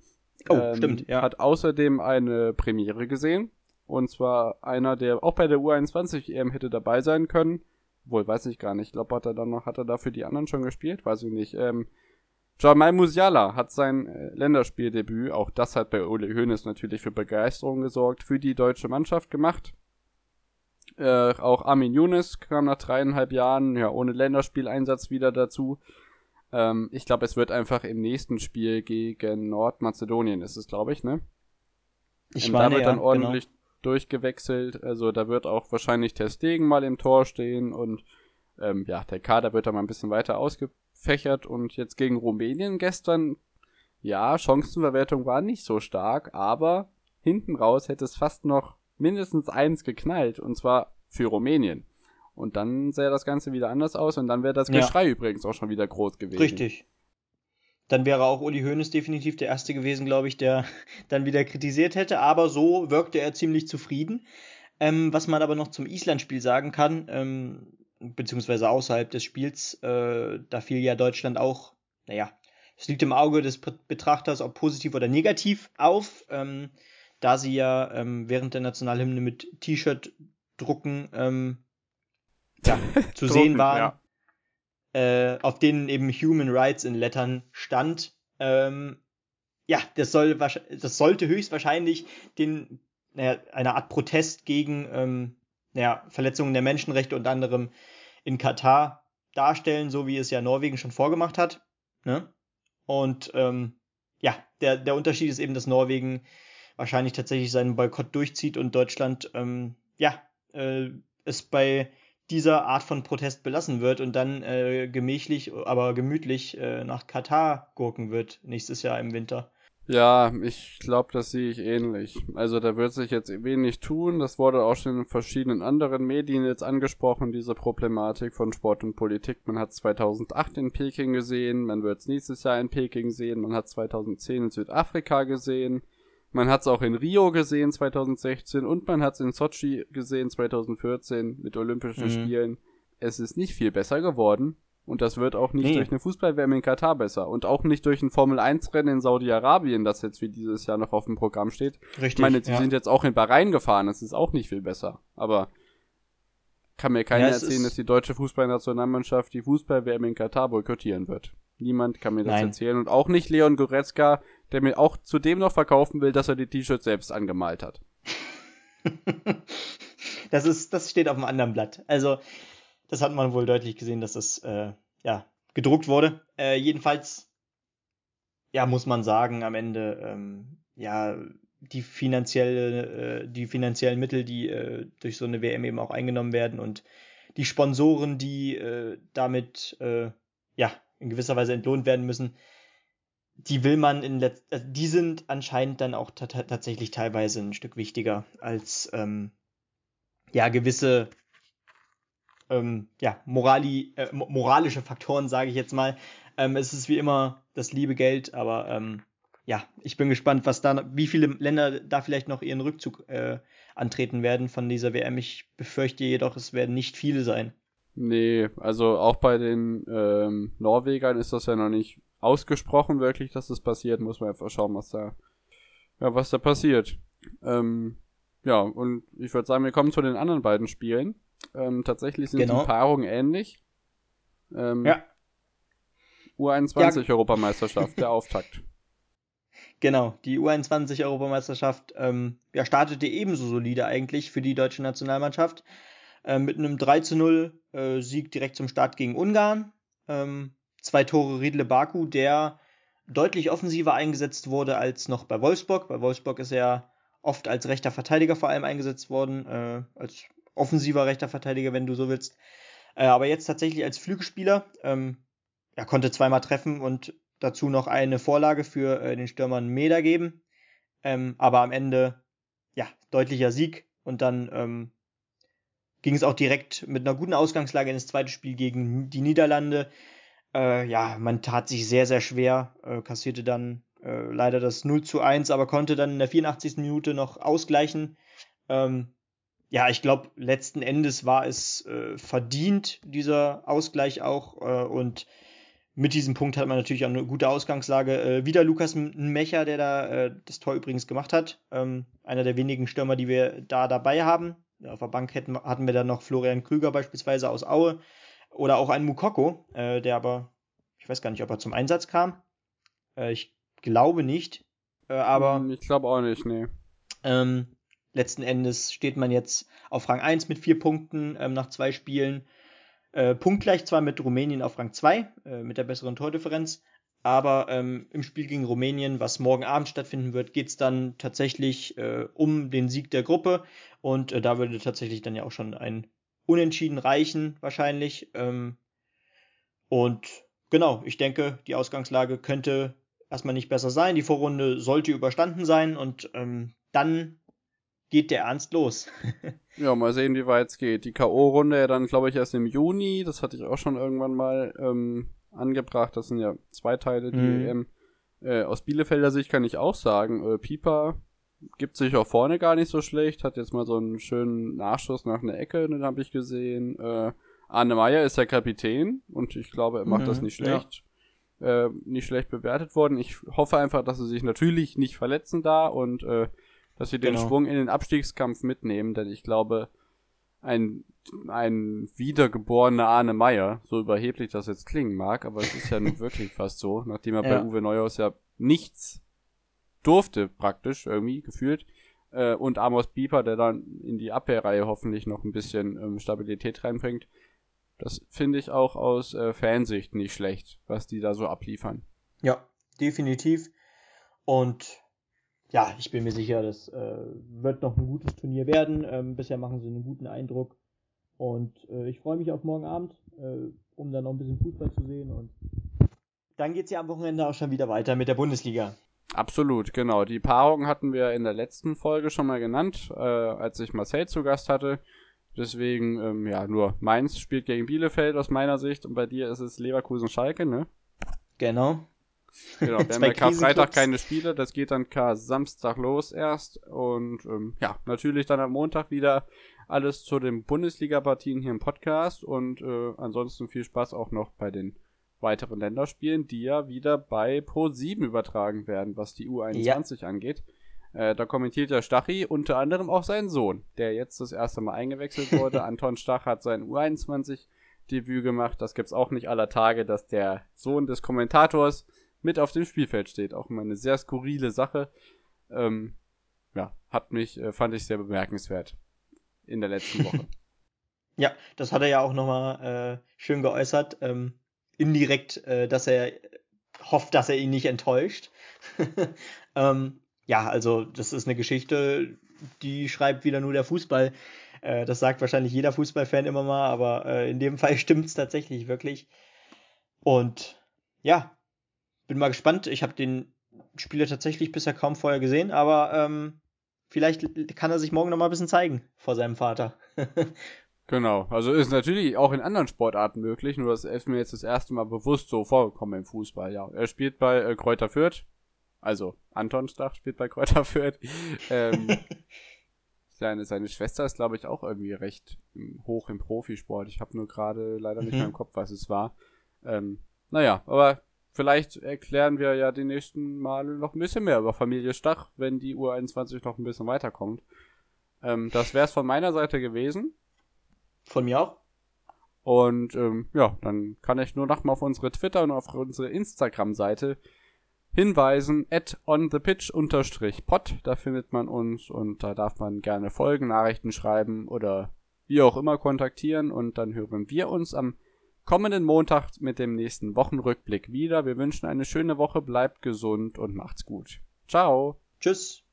Oh, ähm, stimmt, ja. Hat außerdem eine Premiere gesehen. Und zwar einer, der auch bei der U21 EM hätte dabei sein können. Wohl, weiß ich gar nicht. Ich glaube, hat er dann noch, hat er dafür die anderen schon gespielt? Weiß ich nicht. Ähm, Jamal Musiala hat sein äh, Länderspieldebüt, auch das hat bei Ole Hoeneß natürlich für Begeisterung gesorgt, für die deutsche Mannschaft gemacht. Äh, auch Armin Younes kam nach dreieinhalb Jahren, ja, ohne Länderspieleinsatz wieder dazu. Ähm, ich glaube, es wird einfach im nächsten Spiel gegen Nordmazedonien, ist es, glaube ich, ne? Ich meine, da wird dann ja, ordentlich genau. Durchgewechselt. Also da wird auch wahrscheinlich Ter Stegen mal im Tor stehen und ähm, ja, der Kader wird da mal ein bisschen weiter ausgefächert und jetzt gegen Rumänien gestern, ja, Chancenverwertung war nicht so stark, aber hinten raus hätte es fast noch mindestens eins geknallt und zwar für Rumänien. Und dann sähe das Ganze wieder anders aus und dann wäre das Geschrei ja. übrigens auch schon wieder groß gewesen. Richtig. Dann wäre auch Uli Hoeneß definitiv der Erste gewesen, glaube ich, der dann wieder kritisiert hätte. Aber so wirkte er ziemlich zufrieden. Ähm, was man aber noch zum Island-Spiel sagen kann, ähm, beziehungsweise außerhalb des Spiels, äh, da fiel ja Deutschland auch, naja, es liegt im Auge des Betrachters, ob positiv oder negativ auf, ähm, da sie ja ähm, während der Nationalhymne mit T-Shirt drucken ähm, ja, zu sehen waren, ja. Äh, auf denen eben Human Rights in Lettern stand. Ähm, ja, das, soll, das sollte höchstwahrscheinlich den, naja, eine Art Protest gegen ähm, naja, Verletzungen der Menschenrechte unter anderem in Katar darstellen, so wie es ja Norwegen schon vorgemacht hat. Ne? Und ähm, ja, der, der Unterschied ist eben, dass Norwegen wahrscheinlich tatsächlich seinen Boykott durchzieht und Deutschland ähm, ja äh, es bei dieser Art von Protest belassen wird und dann äh, gemächlich, aber gemütlich äh, nach Katar gurken wird nächstes Jahr im Winter. Ja, ich glaube, das sehe ich ähnlich. Also da wird sich jetzt wenig tun. Das wurde auch schon in verschiedenen anderen Medien jetzt angesprochen, diese Problematik von Sport und Politik. Man hat 2008 in Peking gesehen, man wird es nächstes Jahr in Peking sehen, man hat 2010 in Südafrika gesehen, man hat es auch in Rio gesehen 2016 und man hat es in Sochi gesehen 2014 mit Olympischen mhm. Spielen. Es ist nicht viel besser geworden. Und das wird auch nicht nee. durch eine Fußball-WM in Katar besser. Und auch nicht durch ein Formel-1-Rennen in Saudi-Arabien, das jetzt wie dieses Jahr noch auf dem Programm steht. Richtig. Ich meine, sie ja. sind jetzt auch in Bahrain gefahren, das ist auch nicht viel besser. Aber kann mir keiner ja, erzählen, dass die deutsche Fußballnationalmannschaft die Fußball-WM in Katar boykottieren wird. Niemand kann mir das Nein. erzählen. Und auch nicht Leon Goretzka, der mir auch zudem noch verkaufen will, dass er die T-Shirts selbst angemalt hat. das ist, das steht auf einem anderen Blatt. Also, das hat man wohl deutlich gesehen, dass das äh, ja, gedruckt wurde. Äh, jedenfalls, ja, muss man sagen, am Ende, ähm, ja, die finanzielle, äh, die finanziellen Mittel, die äh, durch so eine WM eben auch eingenommen werden und die Sponsoren, die äh, damit äh, ja in gewisser Weise entlohnt werden müssen, die will man in letz also die sind anscheinend dann auch tatsächlich teilweise ein Stück wichtiger als ähm, ja gewisse ähm, ja, morali, äh, moralische Faktoren, sage ich jetzt mal. Ähm, es ist wie immer das liebe Geld, aber ähm, ja, ich bin gespannt, was da, wie viele Länder da vielleicht noch ihren Rückzug äh, antreten werden von dieser WM. Ich befürchte jedoch, es werden nicht viele sein. Nee, also auch bei den ähm, Norwegern ist das ja noch nicht ausgesprochen wirklich, dass das passiert. Muss man einfach schauen, was da, ja, was da passiert. Ähm, ja, und ich würde sagen, wir kommen zu den anderen beiden Spielen. Ähm, tatsächlich sind genau. die Paarungen ähnlich. Ähm, ja. U21-Europameisterschaft, der Auftakt. Genau, die U21-Europameisterschaft ähm, ja, startete ebenso solide eigentlich für die deutsche Nationalmannschaft. Äh, mit einem 3 zu 0 äh, Sieg direkt zum Start gegen Ungarn. Ähm, zwei Tore Riedle Baku, der deutlich offensiver eingesetzt wurde als noch bei Wolfsburg. Bei Wolfsburg ist er oft als rechter Verteidiger vor allem eingesetzt worden, äh, als offensiver rechter Verteidiger, wenn du so willst. Äh, aber jetzt tatsächlich als Flügelspieler. Ähm, er konnte zweimal treffen und dazu noch eine Vorlage für äh, den Stürmern Meda geben. Ähm, aber am Ende, ja, deutlicher Sieg. Und dann ähm, ging es auch direkt mit einer guten Ausgangslage in das zweite Spiel gegen die Niederlande. Äh, ja, man tat sich sehr, sehr schwer, äh, kassierte dann äh, leider das 0 zu 1, aber konnte dann in der 84. Minute noch ausgleichen. Ähm, ja, ich glaube, letzten Endes war es äh, verdient, dieser Ausgleich auch. Äh, und mit diesem Punkt hat man natürlich auch eine gute Ausgangslage. Äh, wieder Lukas Mecher, der da das Tor übrigens gemacht hat. Ähm, einer der wenigen Stürmer, die wir da dabei haben. Auf der Bank hätten, hatten wir dann noch Florian Krüger beispielsweise aus Aue. Oder auch einen Mukoko, äh, der aber, ich weiß gar nicht, ob er zum Einsatz kam. Äh, ich glaube nicht. aber. Hm, ich glaube auch nicht, nee. Ähm, letzten Endes steht man jetzt auf Rang 1 mit vier Punkten ähm, nach zwei Spielen. Äh, punktgleich zwar mit Rumänien auf Rang 2, äh, mit der besseren Tordifferenz, aber ähm, im Spiel gegen Rumänien, was morgen Abend stattfinden wird, geht es dann tatsächlich äh, um den Sieg der Gruppe und äh, da würde tatsächlich dann ja auch schon ein Unentschieden reichen, wahrscheinlich. Ähm, und genau, ich denke, die Ausgangslage könnte erstmal nicht besser sein. Die Vorrunde sollte überstanden sein und ähm, dann geht der Ernst los. ja, mal sehen, wie weit es geht. Die K.O.-Runde ja dann, glaube ich, erst im Juni. Das hatte ich auch schon irgendwann mal ähm, angebracht. Das sind ja zwei Teile, die mhm. EM. Äh, aus Bielefelder Sicht kann ich auch sagen, äh, Pieper gibt sich auch vorne gar nicht so schlecht. Hat jetzt mal so einen schönen Nachschuss nach einer Ecke, den habe ich gesehen. Äh, Arne Meyer ist der Kapitän und ich glaube, er macht mhm, das nicht schlecht. Ja. Äh, nicht schlecht bewertet worden. Ich hoffe einfach, dass er sich natürlich nicht verletzen da und äh, dass sie den genau. Schwung in den Abstiegskampf mitnehmen, denn ich glaube, ein, ein wiedergeborener Arne Meyer, so überheblich das jetzt klingen mag, aber es ist ja nun wirklich fast so, nachdem er ja. bei Uwe Neuhaus ja nichts durfte, praktisch, irgendwie, gefühlt, äh, und Amos Bieper, der dann in die Abwehrreihe hoffentlich noch ein bisschen ähm, Stabilität reinbringt. Das finde ich auch aus äh, Fansicht nicht schlecht, was die da so abliefern. Ja, definitiv. Und ja, ich bin mir sicher, das äh, wird noch ein gutes Turnier werden. Ähm, bisher machen sie einen guten Eindruck. Und äh, ich freue mich auf morgen Abend, äh, um dann noch ein bisschen Fußball zu sehen. Und dann geht es ja am Wochenende auch schon wieder weiter mit der Bundesliga. Absolut, genau. Die Paarung hatten wir in der letzten Folge schon mal genannt, äh, als ich Marcel zu Gast hatte. Deswegen, ähm, ja, nur Mainz spielt gegen Bielefeld aus meiner Sicht und bei dir ist es Leverkusen-Schalke, ne? Genau. Genau, wir haben ja Karfreitag keine Spiele, das geht dann Kar Samstag los erst und ähm, ja, natürlich dann am Montag wieder alles zu den Bundesliga-Partien hier im Podcast und äh, ansonsten viel Spaß auch noch bei den weiteren Länderspielen, die ja wieder bei Pro7 übertragen werden, was die U21 ja. angeht. Äh, da kommentiert der Stachi unter anderem auch seinen Sohn, der jetzt das erste Mal eingewechselt wurde. Anton Stach hat sein U21-Debüt gemacht. Das gibt's auch nicht aller Tage, dass der Sohn des Kommentators mit auf dem Spielfeld steht. Auch immer eine sehr skurrile Sache. Ähm, ja, hat mich, äh, fand ich sehr bemerkenswert in der letzten Woche. ja, das hat er ja auch nochmal äh, schön geäußert. Ähm, indirekt, äh, dass er hofft, dass er ihn nicht enttäuscht. ähm, ja, also das ist eine Geschichte, die schreibt wieder nur der Fußball. Äh, das sagt wahrscheinlich jeder Fußballfan immer mal, aber äh, in dem Fall stimmt es tatsächlich wirklich. Und ja, bin mal gespannt. Ich habe den Spieler tatsächlich bisher kaum vorher gesehen, aber ähm, vielleicht kann er sich morgen noch mal ein bisschen zeigen vor seinem Vater. genau, also ist natürlich auch in anderen Sportarten möglich, nur das ist mir jetzt das erste Mal bewusst so vorgekommen im Fußball. Ja, er spielt bei äh, Kräuter Fürth, also Anton Stach spielt bei Kräuter Fürth. ähm, seine, seine Schwester ist, glaube ich, auch irgendwie recht hoch im Profisport. Ich habe nur gerade leider nicht mhm. mehr im Kopf, was es war. Ähm, naja, aber vielleicht erklären wir ja die nächsten Male noch ein bisschen mehr über Familie Stach, wenn die U21 noch ein bisschen weiterkommt. Ähm, das wäre es von meiner Seite gewesen. Von mir auch. Und ähm, ja, dann kann ich nur noch mal auf unsere Twitter und auf unsere Instagram-Seite hinweisen, at onthepitch-pod, da findet man uns und da darf man gerne Folgen, Nachrichten schreiben oder wie auch immer kontaktieren und dann hören wir uns am kommenden Montag mit dem nächsten Wochenrückblick wieder. Wir wünschen eine schöne Woche, bleibt gesund und macht's gut. Ciao. Tschüss.